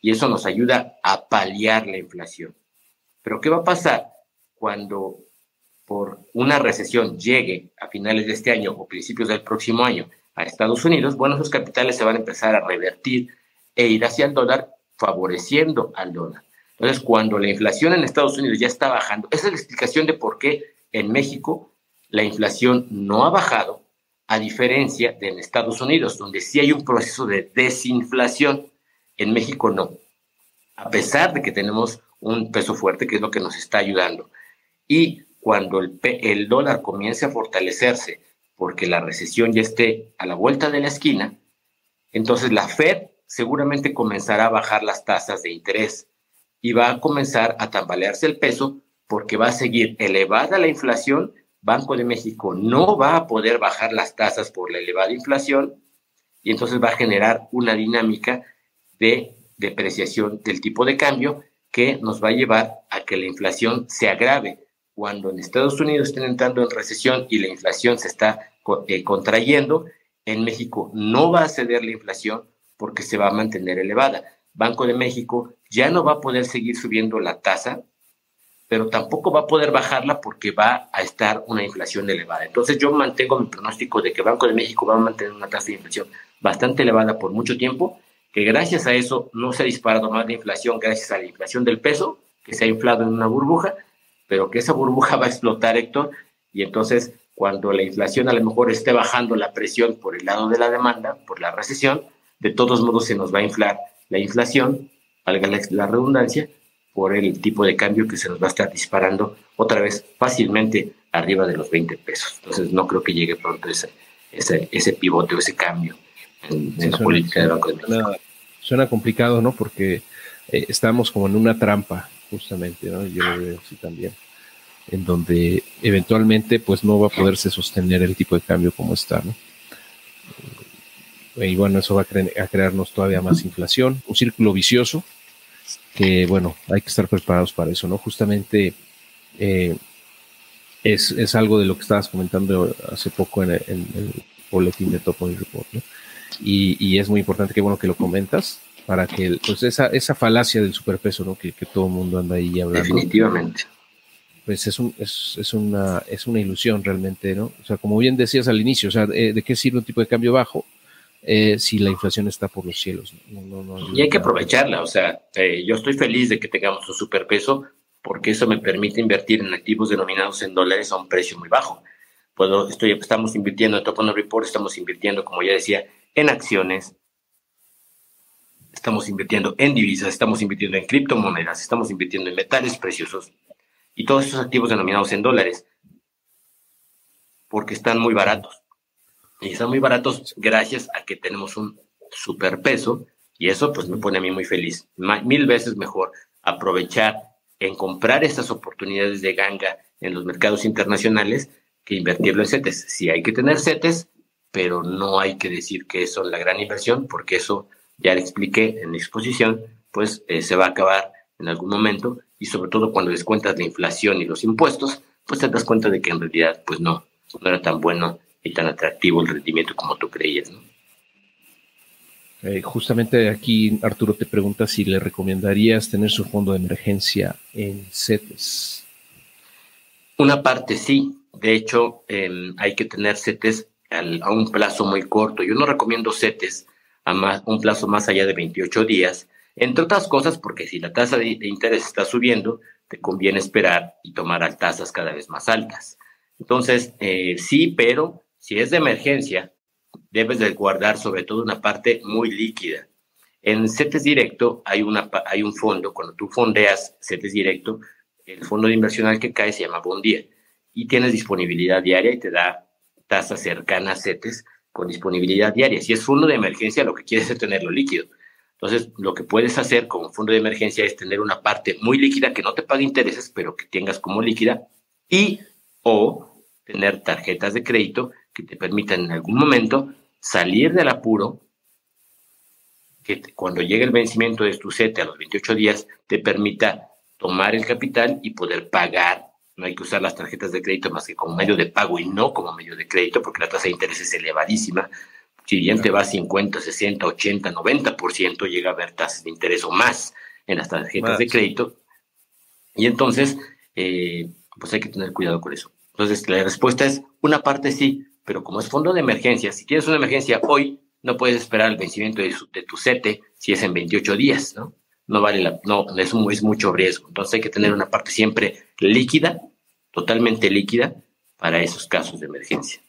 Y eso nos ayuda a paliar la inflación. Pero ¿qué va a pasar cuando por una recesión llegue a finales de este año o principios del próximo año a Estados Unidos? Bueno, esos capitales se van a empezar a revertir e ir hacia el dólar, favoreciendo al dólar. Entonces, cuando la inflación en Estados Unidos ya está bajando, esa es la explicación de por qué en México la inflación no ha bajado, a diferencia de en Estados Unidos, donde sí hay un proceso de desinflación. En México no. A pesar de que tenemos un peso fuerte, que es lo que nos está ayudando. Y cuando el, el dólar comience a fortalecerse, porque la recesión ya esté a la vuelta de la esquina, entonces la Fed seguramente comenzará a bajar las tasas de interés y va a comenzar a tambalearse el peso porque va a seguir elevada la inflación. Banco de México no va a poder bajar las tasas por la elevada inflación y entonces va a generar una dinámica de depreciación del tipo de cambio que nos va a llevar a que la inflación se agrave. Cuando en Estados Unidos estén entrando en recesión y la inflación se está eh, contrayendo, en México no va a ceder la inflación porque se va a mantener elevada. Banco de México ya no va a poder seguir subiendo la tasa pero tampoco va a poder bajarla porque va a estar una inflación elevada. Entonces yo mantengo mi pronóstico de que Banco de México va a mantener una tasa de inflación bastante elevada por mucho tiempo, que gracias a eso no se ha disparado más la inflación gracias a la inflación del peso, que se ha inflado en una burbuja, pero que esa burbuja va a explotar, Héctor, y entonces cuando la inflación a lo mejor esté bajando la presión por el lado de la demanda, por la recesión, de todos modos se nos va a inflar la inflación, valga la redundancia, por el tipo de cambio que se nos va a estar disparando otra vez fácilmente arriba de los 20 pesos. Entonces no creo que llegue pronto ese, ese, ese pivote o ese cambio en, la política de Banco de México. Suena, complicado, ¿no? Porque eh, estamos como en una trampa, justamente, ¿no? Yo lo veo así también, en donde eventualmente pues no va a poderse sostener el tipo de cambio como está, ¿no? Y bueno, eso va a, a crearnos todavía más inflación, un círculo vicioso que bueno, hay que estar preparados para eso, ¿no? Justamente eh, es, algo de lo que estabas comentando hace poco en, el boletín de Top Report, ¿no? Y, es muy importante que bueno que lo comentas para que pues esa, esa falacia del superpeso, ¿no? Que, todo el mundo anda ahí hablando. Definitivamente. Pues es, un, es, una, es una ilusión realmente, ¿no? O sea, como bien decías al inicio, o sea, ¿de qué sirve un tipo de cambio bajo? Eh, si la inflación está por los cielos. y hay que aprovecharla, o sea, eh, yo estoy feliz de que tengamos un superpeso porque eso me permite invertir en activos denominados en dólares a un precio muy bajo. Puedo, estoy, estamos invirtiendo en Top Report, estamos invirtiendo, como ya decía, en acciones, estamos invirtiendo en divisas, estamos invirtiendo en criptomonedas, estamos invirtiendo en metales preciosos y todos esos activos denominados en dólares porque están muy baratos y están muy baratos gracias a que tenemos un superpeso y eso pues me pone a mí muy feliz. Mil veces mejor aprovechar en comprar estas oportunidades de ganga en los mercados internacionales que invertirlo en CETES. Sí hay que tener CETES, pero no hay que decir que eso es la gran inversión, porque eso ya le expliqué en la exposición, pues eh, se va a acabar en algún momento y sobre todo cuando descuentas la inflación y los impuestos, pues te das cuenta de que en realidad pues no, no era tan bueno y tan atractivo el rendimiento como tú creías. ¿no? Eh, justamente aquí Arturo te pregunta si le recomendarías tener su fondo de emergencia en CETES. Una parte sí, de hecho em, hay que tener CETES a un plazo muy corto. Yo no recomiendo CETES a un plazo más allá de 28 días, entre otras cosas porque si la tasa de, de interés está subiendo, te conviene esperar y tomar tasas cada vez más altas. Entonces, eh, sí, pero si es de emergencia, debes de guardar sobre todo una parte muy líquida. En CETES Directo hay, una, hay un fondo, cuando tú fondeas CETES Directo, el fondo de inversión al que cae se llama Bondía y tienes disponibilidad diaria y te da tasas cercanas a CETES con disponibilidad diaria. Si es fondo de emergencia, lo que quieres es tenerlo líquido. Entonces, lo que puedes hacer como fondo de emergencia es tener una parte muy líquida que no te pague intereses, pero que tengas como líquida y o tener tarjetas de crédito que te permitan en algún momento salir del apuro, que cuando llegue el vencimiento de tu CETE a los 28 días te permita tomar el capital y poder pagar. No hay que usar las tarjetas de crédito más que como medio de pago y no como medio de crédito, porque la tasa de interés es elevadísima. Si bien te va a 50, 60, 80, 90%, llega a haber tasas de interés o más en las tarjetas de crédito. Y entonces, eh, pues hay que tener cuidado con eso. Entonces, la respuesta es una parte sí, pero como es fondo de emergencia, si tienes una emergencia hoy, no puedes esperar el vencimiento de, tu CETE si es en 28 días, ¿no? No vale la, no, es, es mucho riesgo. Entonces hay que tener una parte siempre líquida, totalmente líquida, para esos casos de emergencia.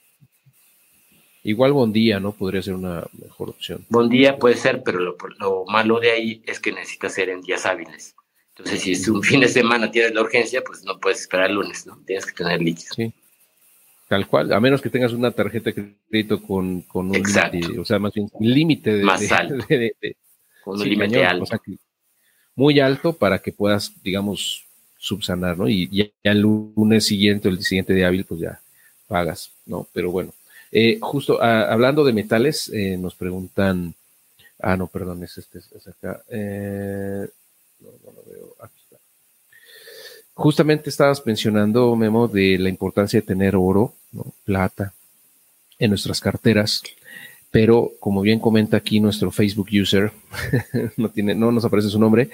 Igual Bondía, ¿no? Podría ser una mejor opción. Bondía puede ser, pero lo, malo de ahí es que necesita ser en días hábiles. Entonces, si es un fin de semana tienes la urgencia, pues no puedes esperar el lunes, ¿no? Tienes que tener líquido. Sí. Tal cual, a menos que tengas una tarjeta de crédito con, con un límite, o sea, más bien límite de, más alto. con un límite alto. O sea, muy alto para que puedas, digamos, subsanar, ¿no? Y ya, el lunes siguiente o el siguiente de hábil, pues ya pagas, ¿no? Pero bueno, eh, justo ah, hablando de metales, eh, nos preguntan, ah, no, perdón, es este, es acá, eh, no, no lo veo, aquí está. Justamente estabas mencionando, Memo, de la importancia de tener oro, ¿no? plata en nuestras carteras, pero como bien comenta aquí nuestro Facebook user, no tiene, no nos aparece su nombre,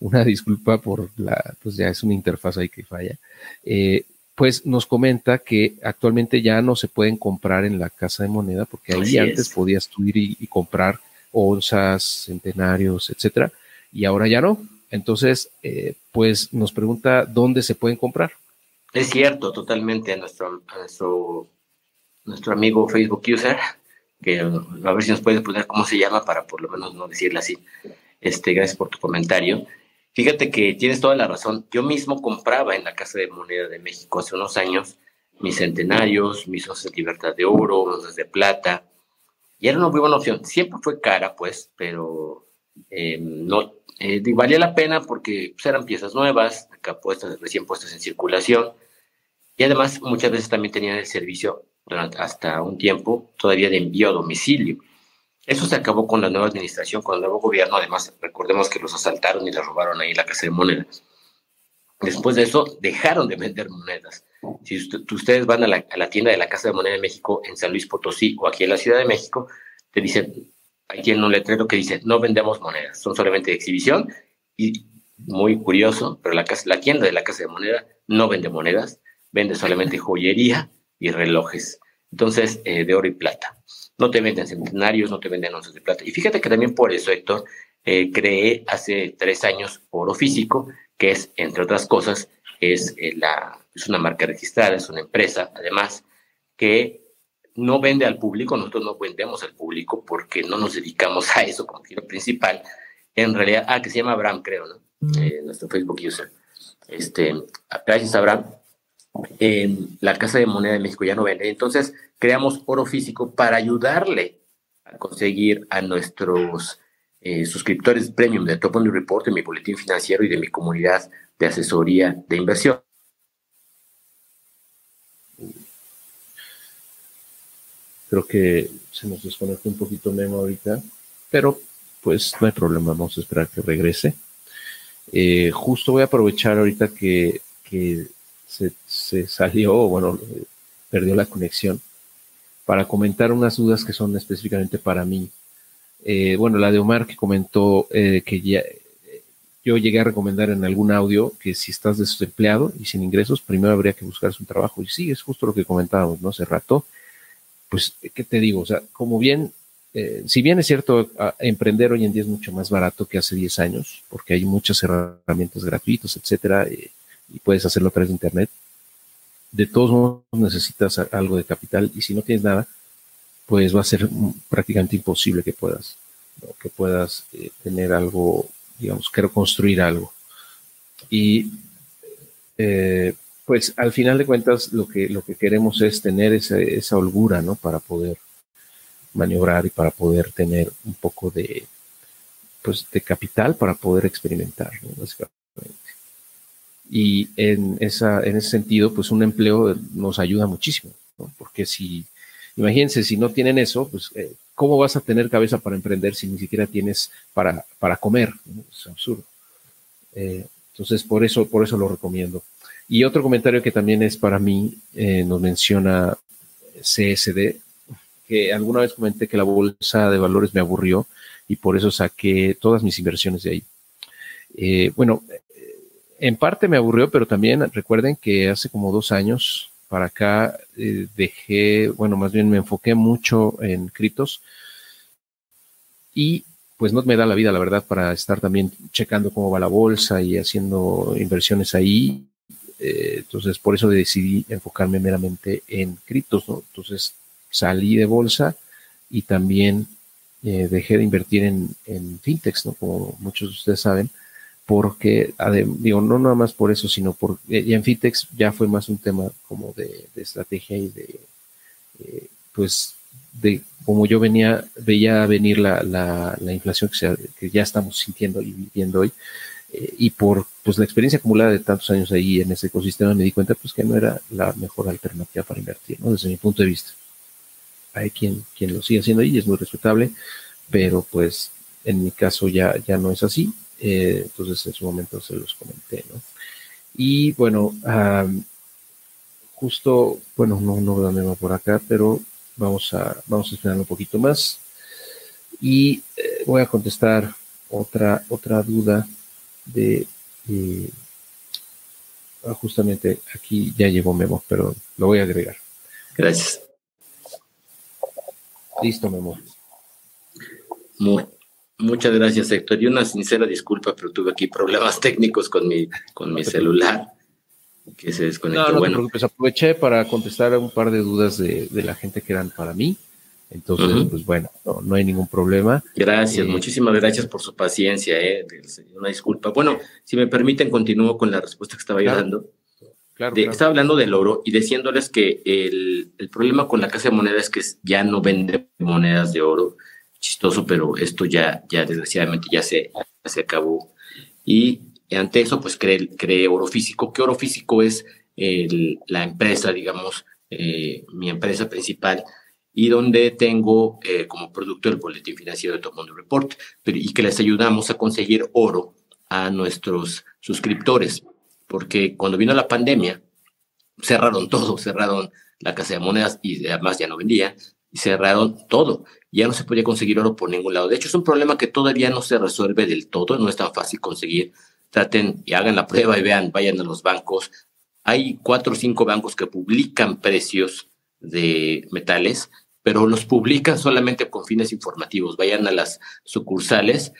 una disculpa por la, pues ya es una interfaz ahí que falla. Eh, pues nos comenta que actualmente ya no se pueden comprar en la casa de moneda, porque ahí antes podías tú ir y, comprar onzas, centenarios, etcétera, y ahora ya no. Entonces, eh, pues nos pregunta dónde se pueden comprar. Es cierto, totalmente, a nuestro, nuestro, nuestro amigo Facebook user, que a ver si nos puede poner cómo se llama para por lo menos no decirle así. Este, gracias por tu comentario. Fíjate que tienes toda la razón. Yo mismo compraba en la Casa de Moneda de México hace unos años mis centenarios, mis onzas de libertad de oro, onzas de plata, y era una muy buena opción. Siempre fue cara, pues, pero eh, no eh, valía la pena porque pues, eran piezas nuevas, acá puestas, recién puestas en circulación, y además muchas veces también tenían el servicio hasta un tiempo todavía de envío a domicilio. Eso se acabó con la nueva administración, con el nuevo gobierno. Además, recordemos que los asaltaron y les robaron ahí la casa de monedas. Después de eso, dejaron de vender monedas. Si ustedes van a la, tienda de la Casa de Moneda de México en San Luis Potosí o aquí en la Ciudad de México, te dicen, ahí tienen un letrero que dice, no vendemos monedas, son solamente de exhibición. Y muy curioso, pero la, la tienda de la Casa de Moneda no vende monedas, vende solamente joyería y relojes. Entonces, eh, de oro y plata no te venden centenarios, no te venden onzas de plata. Y fíjate que también por eso, Héctor, eh, creé hace tres años Oro Físico, que es, entre otras cosas, es, eh, la, es una marca registrada, es una empresa, además, que no vende al público, nosotros no vendemos al público porque no nos dedicamos a eso como giro principal. En realidad, ah, que se llama Abraham, creo, ¿no? Eh, nuestro Facebook user. Este, gracias, Abraham. En la Casa de Moneda de México ya no vende. Entonces, creamos oro físico para ayudarle a conseguir a nuestros eh, suscriptores premium de Top Report, de mi boletín financiero y de mi comunidad de asesoría de inversión. Creo que se nos desconecta un poquito Memo ahorita, pero pues no hay problema, vamos a esperar que regrese. Eh, justo voy a aprovechar ahorita que, se, se, salió, bueno, perdió la conexión para comentar unas dudas que son específicamente para mí. Eh, bueno, la de Omar que comentó eh, que ya, yo llegué a recomendar en algún audio que si estás desempleado y sin ingresos, primero habría que buscar un trabajo. Y sí, es justo lo que comentábamos, ¿no? Hace rato. Pues, ¿qué te digo? O sea, como bien, eh, si bien es cierto, emprender hoy en día es mucho más barato que hace 10 años, porque hay muchas herramientas gratuitas, etcétera, y puedes hacerlo a través de Internet de todos modos necesitas algo de capital y si no tienes nada, pues va a ser prácticamente imposible que puedas, que puedas eh, tener algo, digamos, quiero construir algo. Y eh, pues al final de cuentas lo que, lo que queremos es tener esa, esa holgura, ¿no? Para poder maniobrar y para poder tener un poco de, pues, de capital para poder experimentar, básicamente. Y en, esa, en ese sentido, pues un empleo nos ayuda muchísimo, ¿no? porque si, imagínense, si no tienen eso, pues, eh, ¿cómo vas a tener cabeza para emprender si ni siquiera tienes para, para comer? Es absurdo. Eh, entonces, por eso, por eso lo recomiendo. Y otro comentario que también es para mí, eh, nos menciona CSD, que alguna vez comenté que la bolsa de valores me aburrió y por eso saqué todas mis inversiones de ahí. Eh, bueno, en parte me aburrió, pero también recuerden que hace como dos años para acá eh, dejé, bueno, más bien me enfoqué mucho en criptos y pues no me da la vida, la verdad, para estar también checando cómo va la bolsa y haciendo inversiones ahí. Eh, entonces, por eso decidí enfocarme meramente en criptos, ¿no? Entonces, salí de bolsa y también eh, dejé de invertir en, en fintechs, ¿no? Como muchos de ustedes saben, porque, digo, no nada más por eso, sino por, eh, en fintechs ya fue más un tema como de, estrategia y de, eh, pues, de como yo venía, veía venir la, la, la inflación que, que, ya estamos sintiendo y viviendo hoy, y por pues la experiencia acumulada de tantos años ahí en ese ecosistema me di cuenta pues que no era la mejor alternativa para invertir, ¿no? Desde mi punto de vista hay quien, quien lo sigue haciendo y es muy respetable, pero pues en mi caso ya, ya no es así. Eh, entonces en su momento se los comenté, ¿no? Y bueno, justo, bueno, no, no veo por acá, pero vamos a, vamos a esperar un poquito más. Y eh, voy a contestar otra, otra duda de, eh, ah, justamente aquí ya llegó Memo, pero lo voy a agregar. Gracias. Listo, mi amor. muchas gracias, Héctor. Y una sincera disculpa, pero tuve aquí problemas técnicos con mi, con mi celular que se desconectó. No, no bueno. Aproveché para contestar un par de dudas de, la gente que eran para mí. Entonces, pues bueno, no, hay ningún problema. Gracias, eh, muchísimas gracias por su paciencia. Eh, una disculpa. Bueno, si me permiten, continúo con la respuesta que estaba dando. Estaba hablando del oro y diciéndoles que el, problema con la casa de monedas es que ya no vende monedas de oro. Chistoso, pero esto ya, ya desgraciadamente ya se, se acabó. Y ante eso, pues cree, oro físico. ¿Qué oro físico es la empresa, digamos, eh, mi empresa principal? Y donde tengo eh, como producto el boletín financiero de Todo Mundo Report, y que les ayudamos a conseguir oro a nuestros suscriptores porque cuando vino la pandemia, cerraron todo, cerraron la casa de monedas y además ya no vendían, y cerraron todo. Ya no se podía conseguir oro por ningún lado. De hecho, es un problema que todavía no se resuelve del todo, no es tan fácil conseguir. Traten y hagan la prueba y vean, vayan a los bancos. Hay cuatro o cinco bancos que publican precios de metales, pero los publican solamente con fines informativos. Vayan a las sucursales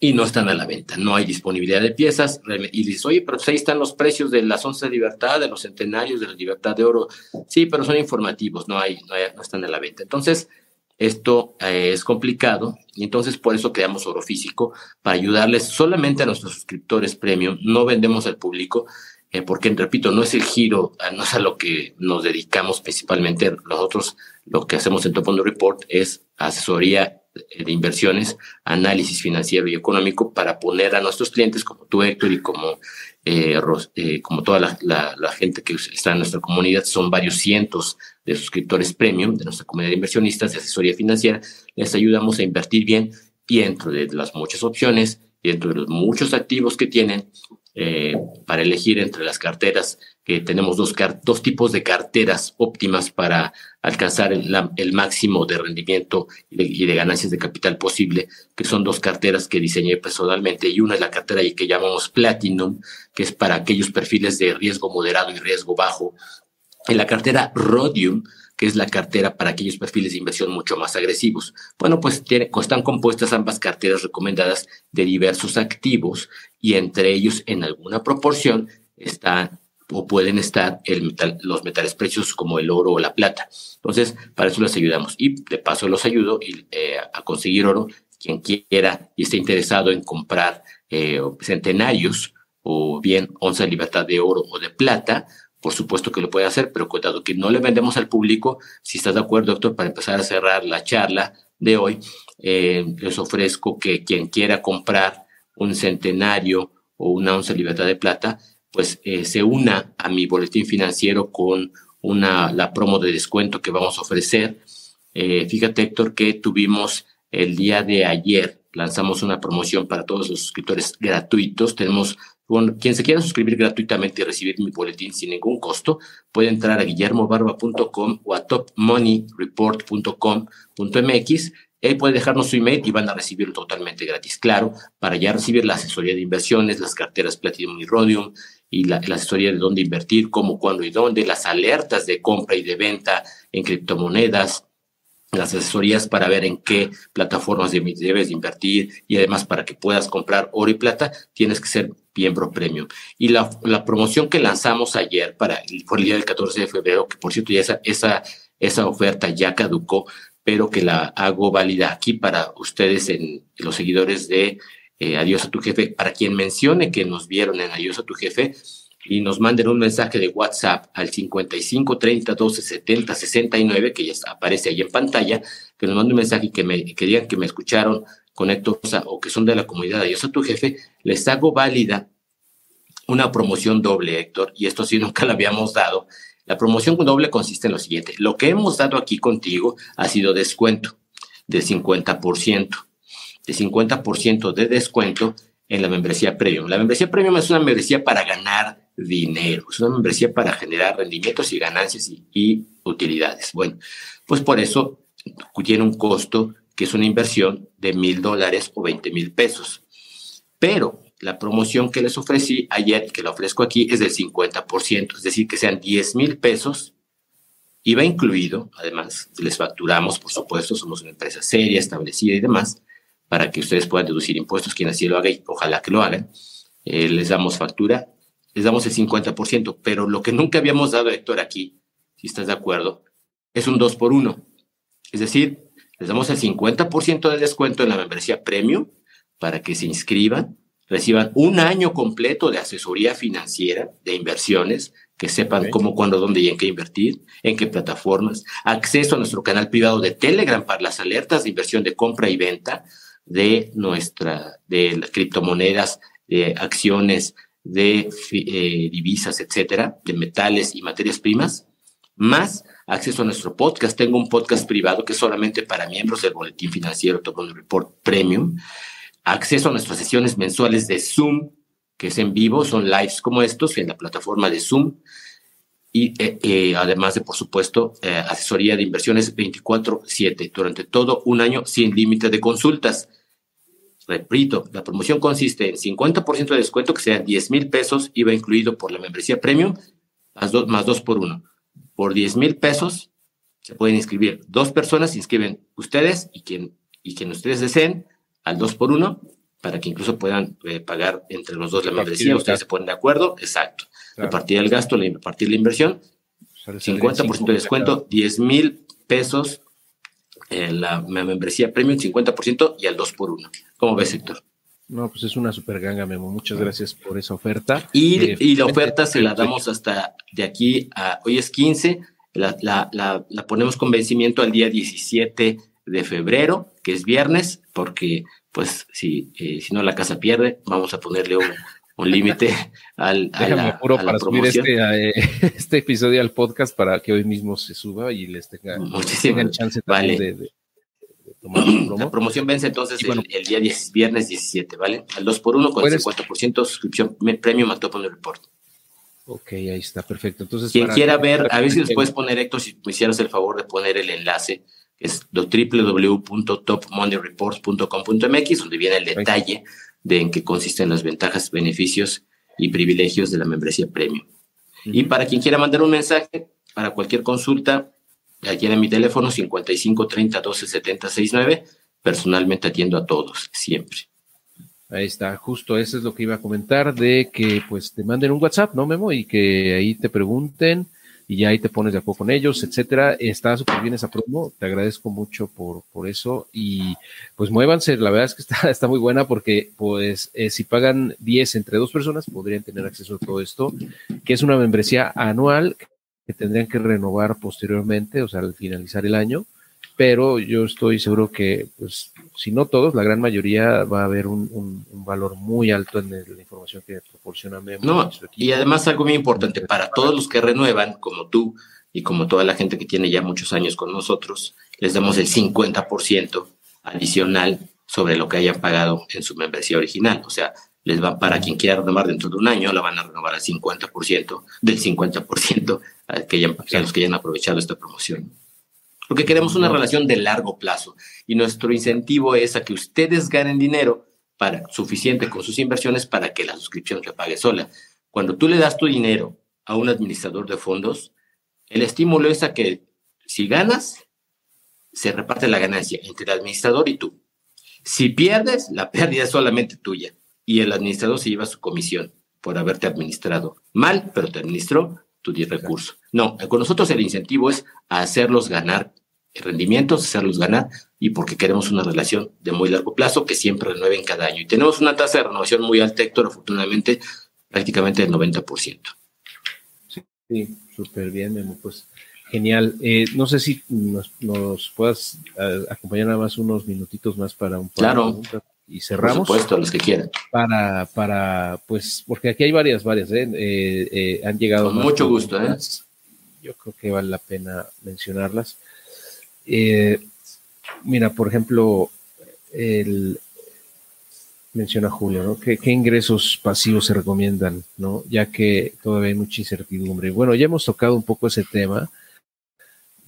y no están a la venta, no hay disponibilidad de piezas. Y dices, oye, pero pues ahí están los precios de las once de libertad, de los centenarios, de la libertad de oro. Sí, pero son informativos, no, hay, no, están a la venta. Entonces, esto eh, es complicado y entonces por eso creamos oro físico, para ayudarles solamente a nuestros suscriptores premium, no vendemos al público, eh, porque, repito, no es el giro, no es a lo que nos dedicamos principalmente. Nosotros lo que hacemos en Top Report es asesoría de inversiones, análisis financiero y económico para poner a nuestros clientes como tú, Héctor, y como, eh, eh, como toda la, gente que está en nuestra comunidad, son varios cientos de suscriptores premium de nuestra comunidad de inversionistas de asesoría financiera, les ayudamos a invertir bien dentro de las muchas opciones, dentro de los muchos activos que tienen, eh, para elegir entre las carteras, que tenemos dos, dos tipos de carteras óptimas para alcanzar el, máximo de rendimiento y de, ganancias de capital posible, que son dos carteras que diseñé personalmente, y una es la cartera que llamamos Platinum, que es para aquellos perfiles de riesgo moderado y riesgo bajo, y la cartera Rhodium, que es la cartera para aquellos perfiles de inversión mucho más agresivos. Bueno, pues están compuestas ambas carteras recomendadas de diversos activos y entre ellos en alguna proporción están o pueden estar los metales preciosos como el oro o la plata. Entonces, para eso les ayudamos y de paso los ayudo eh, a conseguir oro. Quien quiera y esté interesado en comprar eh, centenarios o bien onza de libertad de oro o de plata, por supuesto que lo puede hacer, pero dado que no le vendemos al público, si estás de acuerdo, doctor, para empezar a cerrar la charla de hoy, eh, les ofrezco que quien quiera comprar un centenario o una onza libertad de plata, pues eh, se una a mi boletín financiero con una, la promo de descuento que vamos a ofrecer. Eh, fíjate, Héctor, que tuvimos el día de ayer, lanzamos una promoción para todos los suscriptores gratuitos. Tenemos, quien se quiera suscribir gratuitamente y recibir mi boletín sin ningún costo, puede entrar a guillermobarba.com o a topmoneyreport.com.mx Ahí puede dejarnos su email y van a recibirlo totalmente gratis. Claro, para ya recibir la asesoría de inversiones, las carteras Platinum y Rhodium y la, asesoría de dónde invertir, cómo, cuándo y dónde, las alertas de compra y de venta en criptomonedas, las asesorías para ver en qué plataformas debes invertir y además para que puedas comprar oro y plata, tienes que ser miembro premium. Y la, promoción que lanzamos ayer para por el día del 14 de febrero, que por cierto ya esa, esa, esa oferta ya caducó, pero que la hago válida aquí para ustedes, en los seguidores de eh, Adiós a tu jefe, para quien mencione que nos vieron en Adiós a tu jefe y nos manden un mensaje de WhatsApp al 55 30 12 70 69, que ya aparece ahí en pantalla, que nos mande un mensaje y que, me, que digan que me escucharon con o que son de la comunidad Adiós a tu jefe, les hago válida una promoción doble, Héctor, y esto sí nunca lo habíamos dado, la promoción doble consiste en lo siguiente. Lo que hemos dado aquí contigo ha sido descuento de 50%, de 50% de descuento en la membresía premium. La membresía premium es una membresía para ganar dinero, es una membresía para generar rendimientos y ganancias y, y utilidades. Bueno, pues por eso tiene un costo que es una inversión de mil dólares o 20 mil pesos. Pero la promoción que les ofrecí ayer, que la ofrezco aquí, es del 50%, es decir, que sean 10 mil pesos. Y va incluido, además, les facturamos, por supuesto, somos una empresa seria, establecida y demás, para que ustedes puedan deducir impuestos, quien así lo haga y ojalá que lo hagan. Eh, les damos factura, les damos el 50%, pero lo que nunca habíamos dado, Héctor, aquí, si estás de acuerdo, es un 2 por 1. Es decir, les damos el 50% de descuento en la membresía premium para que se inscriban reciban un año completo de asesoría financiera, de inversiones, que sepan cómo, cuándo, dónde y en qué invertir, en qué plataformas, acceso a nuestro canal privado de Telegram para las alertas de inversión de compra y venta de nuestra, de las criptomonedas, de acciones, de eh, divisas, etcétera, de metales y materias primas, más acceso a nuestro podcast. Tengo un podcast privado que es solamente para miembros del Boletín Financiero Top Report Premium, acceso a nuestras sesiones mensuales de Zoom, que es en vivo, son lives como estos en la plataforma de Zoom. Y eh, eh, además de, por supuesto, eh, asesoría de inversiones 24/7 durante todo un año sin límite de consultas. Repito, la promoción consiste en 50% de descuento, que sean 10 mil pesos, IVA incluido por la membresía premium, más dos, más dos por uno. Por 10 mil pesos se pueden inscribir dos personas, se inscriben ustedes y quien, y quien ustedes deseen, al 2 por 1 para que incluso puedan eh, pagar entre los dos la membresía. Ustedes se ponen de acuerdo, exacto. Repartir el gasto, repartir la inversión, 50% de descuento, 10 mil pesos en la membresía premium, 50% y al 2 por 1 ¿Cómo ves, Héctor? No, pues es una super ganga, Memo. Muchas gracias por esa oferta. Y, eh, y la oferta se la damos hasta de aquí a hoy es 15, la, la, la, la ponemos con vencimiento al día 17 de febrero, que es viernes, porque pues si, eh, si no la casa pierde, vamos a ponerle un, un límite al a la, para subir este, eh, este, episodio al podcast para que hoy mismo se suba y les tenga, tengan chance vale. de, tomar promo. La promoción vence entonces el, día 10, viernes 17, ¿vale? Al 2 por 1 con el 50% suscripción premium a Top on Report. Ok, ahí está, perfecto. Entonces, quien quiera ver, a ver si les puedes poner, Héctor, si me hicieras el favor de poner el enlace es www.topmoneyreports.com.mx, donde viene el detalle de en qué consisten las ventajas, beneficios y privilegios de la membresía premium. Y para quien quiera mandar un mensaje, para cualquier consulta, aquí en mi teléfono 55 30 12 70 69, personalmente atiendo a todos, siempre. Ahí está, justo eso es lo que iba a comentar, de que pues te manden un WhatsApp, ¿no, Memo? Y que ahí te pregunten y ya ahí te pones de acuerdo con ellos, etcétera. Está súper bien esa promo, te agradezco mucho por, por eso y pues muévanse, la verdad es que está, está muy buena porque pues eh, si pagan 10 entre dos personas podrían tener acceso a todo esto, que es una membresía anual que tendrían que renovar posteriormente, o sea, al finalizar el año, pero yo estoy seguro que, pues, si no todos, la gran mayoría va a haber un, valor muy alto en la información que proporciona Memo. No, y además algo muy importante, para todos los que renuevan, como tú y como toda la gente que tiene ya muchos años con nosotros, les damos el 50% adicional sobre lo que hayan pagado en su membresía original. O sea, les va, para quien quiera renovar dentro de un año, la van a renovar al 50%, del 50% a, que hayan, a los que hayan aprovechado esta promoción. Porque queremos una relación de largo plazo y nuestro incentivo es a que ustedes ganen dinero para, suficiente con sus inversiones para que la suscripción se pague sola. Cuando tú le das tu dinero a un administrador de fondos, el estímulo es a que si ganas, se reparte la ganancia entre el administrador y tú. Si pierdes, la pérdida es solamente tuya y el administrador se lleva su comisión por haberte administrado mal, pero te administró tu recurso. No, con nosotros el incentivo es hacerlos ganar rendimientos, hacerlos ganar y porque queremos una relación de muy largo plazo que siempre renueven cada año. Y tenemos una tasa de renovación muy alta, Héctor, afortunadamente prácticamente del 90%. Sí, súper bien, Memo. Pues genial. Eh, no sé si nos, nos puedas eh, acompañar nada más unos minutitos más para un par claro. de y cerramos. Por supuesto, los que quieran. Para, para, pues, porque aquí hay varias, varias, ¿eh? eh, eh han llegado. Con mucho gusto, ¿eh? Yo creo que vale la pena mencionarlas. Eh, mira, por ejemplo, el, menciona Julio, ¿no? ¿Qué, ¿Qué, ingresos pasivos se recomiendan, ¿no? Ya que todavía hay mucha incertidumbre. Bueno, ya hemos tocado un poco ese tema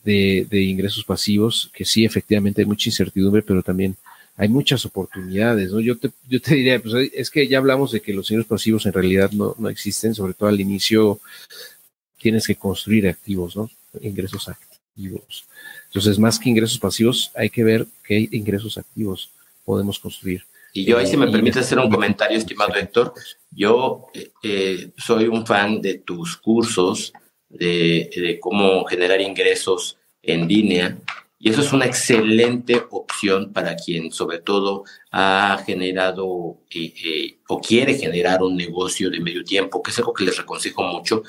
de, de ingresos pasivos, que sí, efectivamente hay mucha incertidumbre, pero también hay muchas oportunidades, ¿no? Yo te, yo te diría, pues es que ya hablamos de que los ingresos pasivos en realidad no, no existen, sobre todo al inicio tienes que construir activos, ¿no? Ingresos activos. Entonces, más que ingresos pasivos, hay que ver qué ingresos activos podemos construir. Y yo ahí, si me permite hacer un comentario, estimado Héctor, yo eh, eh, soy un fan de tus cursos de, de cómo generar ingresos en línea y eso es una excelente opción para quien sobre todo ha generado eh, eh, o quiere generar un negocio de medio tiempo, que es algo que les aconsejo mucho.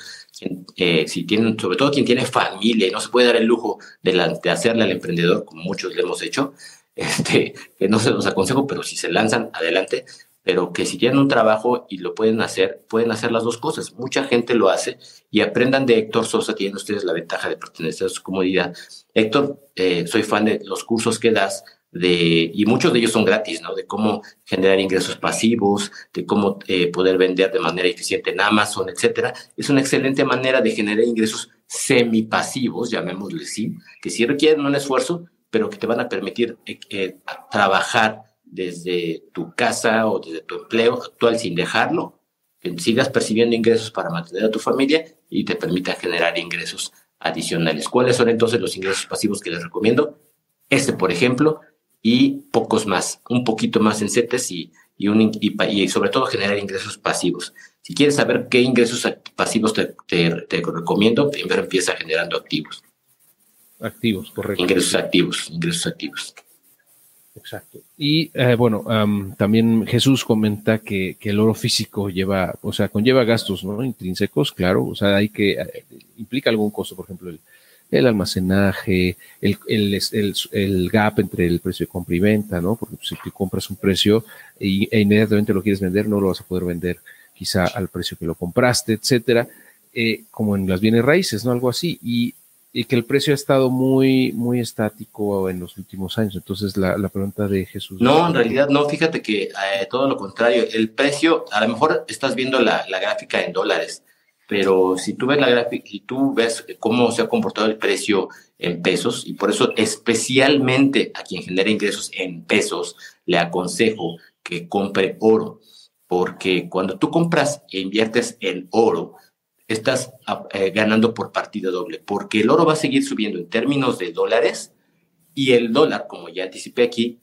Eh, si tienen, sobre todo quien tiene familia y no se puede dar el lujo de, de hacerle al emprendedor, como muchos le hemos hecho, este, que no se los aconsejo, pero si se lanzan adelante, pero que si tienen un trabajo y lo pueden hacer, pueden hacer las dos cosas. Mucha gente lo hace y aprendan de Héctor Sosa, tienen ustedes la ventaja de pertenecer a su comodidad. Héctor, eh, soy fan de los cursos que das, de, y muchos de ellos son gratis, ¿no? De cómo generar ingresos pasivos, de cómo eh, poder vender de manera eficiente en Amazon, etcétera. Es una excelente manera de generar ingresos semipasivos, llamémosle así, que sí requieren un esfuerzo, pero que te van a permitir eh, trabajar desde tu casa o desde tu empleo actual sin dejarlo, que sigas percibiendo ingresos para mantener a tu familia y te permita generar ingresos adicionales. ¿Cuáles son entonces los ingresos pasivos que les recomiendo? Este, por ejemplo, y pocos más, un poquito más en CETES y, y, un, y, sobre todo generar ingresos pasivos. Si quieres saber qué ingresos pasivos te, te, te recomiendo, primero empieza generando activos. Activos, correcto. Ingresos activos, ingresos activos. Exacto. Y eh, bueno, también Jesús comenta que, el oro físico lleva, o sea, conlleva gastos ¿no? intrínsecos, claro, o sea, hay que, eh, implica algún costo, por ejemplo, el, almacenaje, el, gap entre el precio de compra y venta, ¿no? Porque si tú compras un precio y, e inmediatamente lo quieres vender, no lo vas a poder vender quizá al precio que lo compraste, etcétera, eh, como en las bienes raíces, ¿no? Algo así. Y y que el precio ha estado muy, muy estático en los últimos años. Entonces, la, pregunta de Jesús. No, en realidad no, fíjate que eh, todo lo contrario, el precio, a lo mejor estás viendo la, gráfica en dólares, pero si tú ves la gráfica y tú ves cómo se ha comportado el precio en pesos, y por eso especialmente a quien genera ingresos en pesos, le aconsejo que compre oro, porque cuando tú compras e inviertes en oro, estás ah, eh, ganando por partida doble, porque el oro va a seguir subiendo en términos de dólares y el dólar, como ya anticipé aquí,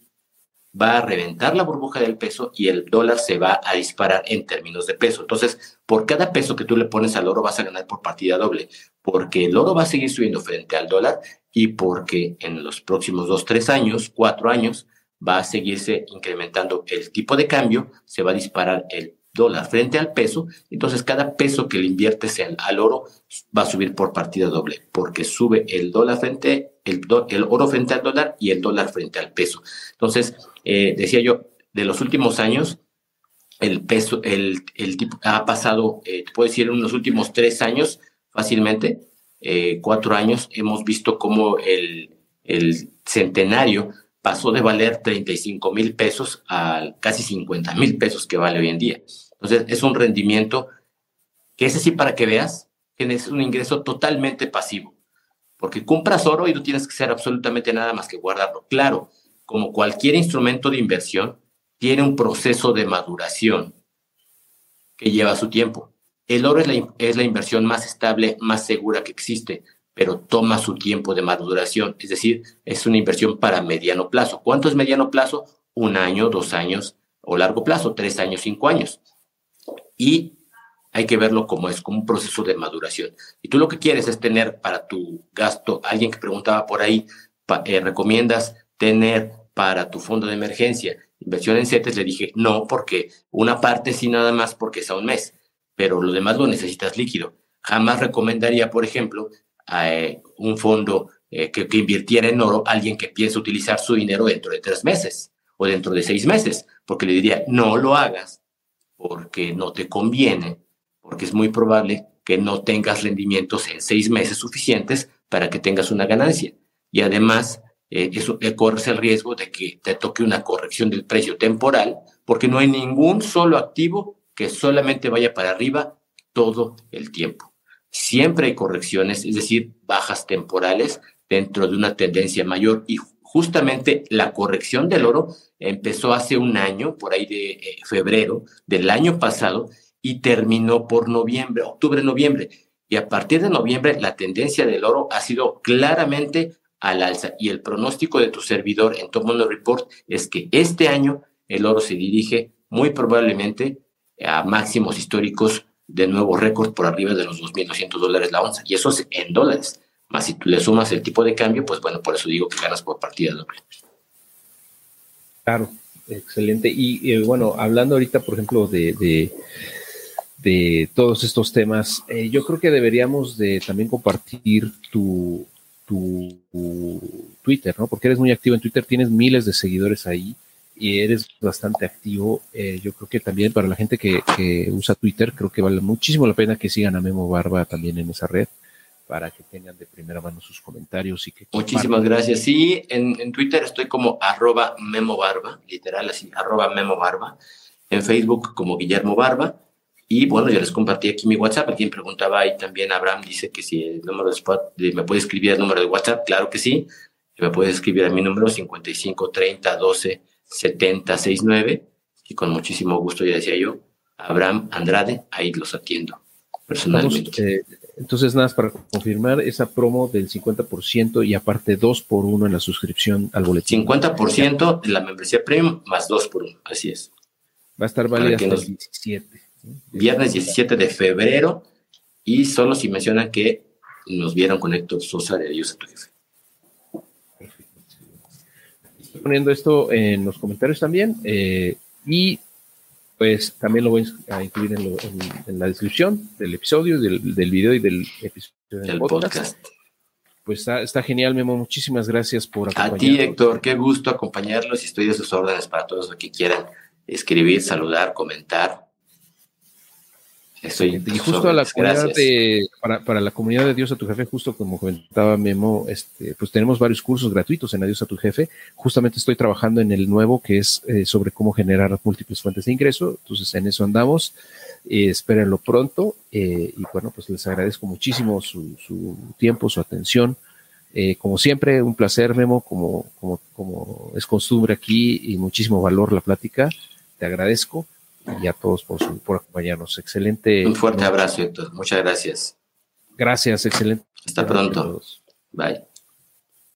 va a reventar la burbuja del peso y el dólar se va a disparar en términos de peso. Entonces, por cada peso que tú le pones al oro vas a ganar por partida doble, porque el oro va a seguir subiendo frente al dólar y porque en los próximos dos, tres años, cuatro años, va a seguirse incrementando el tipo de cambio, se va a disparar el dólar frente al peso, entonces cada peso que le inviertes al oro va a subir por partida doble, porque sube el dólar frente, el, el oro frente al dólar y el dólar frente al peso. Entonces, eh, decía yo, de los últimos años, el peso, el, el tipo ha pasado, eh, te puedo decir, en los últimos tres años, fácilmente, eh, cuatro años, hemos visto cómo el, el centenario pasó de valer 35 mil pesos a casi 50 mil pesos que vale hoy en día. Entonces, es un rendimiento que ese sí para que veas que es un ingreso totalmente pasivo, porque compras oro y no tienes que hacer absolutamente nada más que guardarlo. Claro, como cualquier instrumento de inversión, tiene un proceso de maduración que lleva su tiempo. El oro es la, es la inversión más estable, más segura que existe, pero toma su tiempo de maduración, es decir, es una inversión para mediano plazo. ¿Cuánto es mediano plazo? Un año, dos años, o largo plazo, tres años, cinco años y hay que verlo como es, como un proceso de maduración. Y tú lo que quieres es tener para tu gasto, alguien que preguntaba por ahí, eh, recomiendas tener para tu fondo de emergencia inversión en CETES, le dije, no, porque una parte sí nada más porque es a un mes, pero lo demás lo necesitas líquido. Jamás recomendaría, por ejemplo, a, eh, un fondo eh, que, que, invirtiera en oro alguien que piensa utilizar su dinero dentro de tres meses o dentro de seis meses, porque le diría, no lo hagas, porque no te conviene, porque es muy probable que no tengas rendimientos en seis meses suficientes para que tengas una ganancia. Y además, eh, eso, eh, corres el riesgo de que te toque una corrección del precio temporal, porque no hay ningún solo activo que solamente vaya para arriba todo el tiempo. Siempre hay correcciones, es decir, bajas temporales dentro de una tendencia mayor y justamente la corrección del oro empezó hace un año, por ahí de eh, febrero del año pasado, y terminó por noviembre, octubre, noviembre. Y a partir de noviembre, la tendencia del oro ha sido claramente al alza. Y el pronóstico de tu servidor en Top Report es que este año el oro se dirige muy probablemente a máximos históricos de nuevo récord por arriba de los 2.200 dólares la onza. Y eso es en dólares. Más si tú le sumas el tipo de cambio, pues bueno, por eso digo que ganas por partida doble. Claro, excelente. Y, bueno, hablando ahorita, por ejemplo, de, de, todos estos temas, eh, yo creo que deberíamos de también compartir tu, tu, Twitter, ¿no? Porque eres muy activo en Twitter, tienes miles de seguidores ahí y eres bastante activo. Eh, yo creo que también para la gente que, usa Twitter, creo que vale muchísimo la pena que sigan a Memo Barba también en esa red para que tengan de primera mano sus comentarios y que... Muchísimas gracias. Sí, en, Twitter estoy como arroba Memo Barba, literal así, arroba Memo Barba. En Facebook como Guillermo Barba. Y bueno, yo les compartí aquí mi WhatsApp. Alguien preguntaba ahí también, Abraham dice que si el número de spot, me puede escribir el número de WhatsApp. Claro que sí. Me puede escribir a mi número 55 30 12 70 69. Y con muchísimo gusto, ya decía yo, Abraham Andrade, ahí los atiendo personalmente. Eh, entonces, nada, para confirmar esa promo del 50% y aparte 2 por 1 en la suscripción al boletín. 50% en la membresía premium más 2 por 1, así es. Va a estar válida hasta el 17. Viernes 17 de febrero y solo si mencionan que nos vieron con Héctor Sosa de Dios a tu jefe. Estoy poniendo esto en los comentarios también eh, y pues también lo voy a incluir en, la descripción del episodio, del, del video y del episodio del podcast. Pues está, genial, Memo. Muchísimas gracias por acompañarnos. A ti, Héctor, qué gusto acompañarlos y estoy a sus órdenes para todos los que quieran escribir, saludar, comentar y justo a la comunidad de, para, la comunidad de Dios a tu jefe, justo como comentaba Memo, este, pues tenemos varios cursos gratuitos en Adiós a tu jefe. Justamente estoy trabajando en el nuevo que es eh, sobre cómo generar múltiples fuentes de ingreso. Entonces en eso andamos. Eh, espérenlo pronto. Eh, y bueno, pues les agradezco muchísimo su, su tiempo, su atención. Eh, como siempre, un placer, Memo, como, como, como es costumbre aquí y muchísimo valor la plática. Te agradezco y a todos por, su, por acompañarnos. Excelente. Un fuerte abrazo, Héctor. Muchas gracias. Gracias, excelente. Hasta pronto. Bye.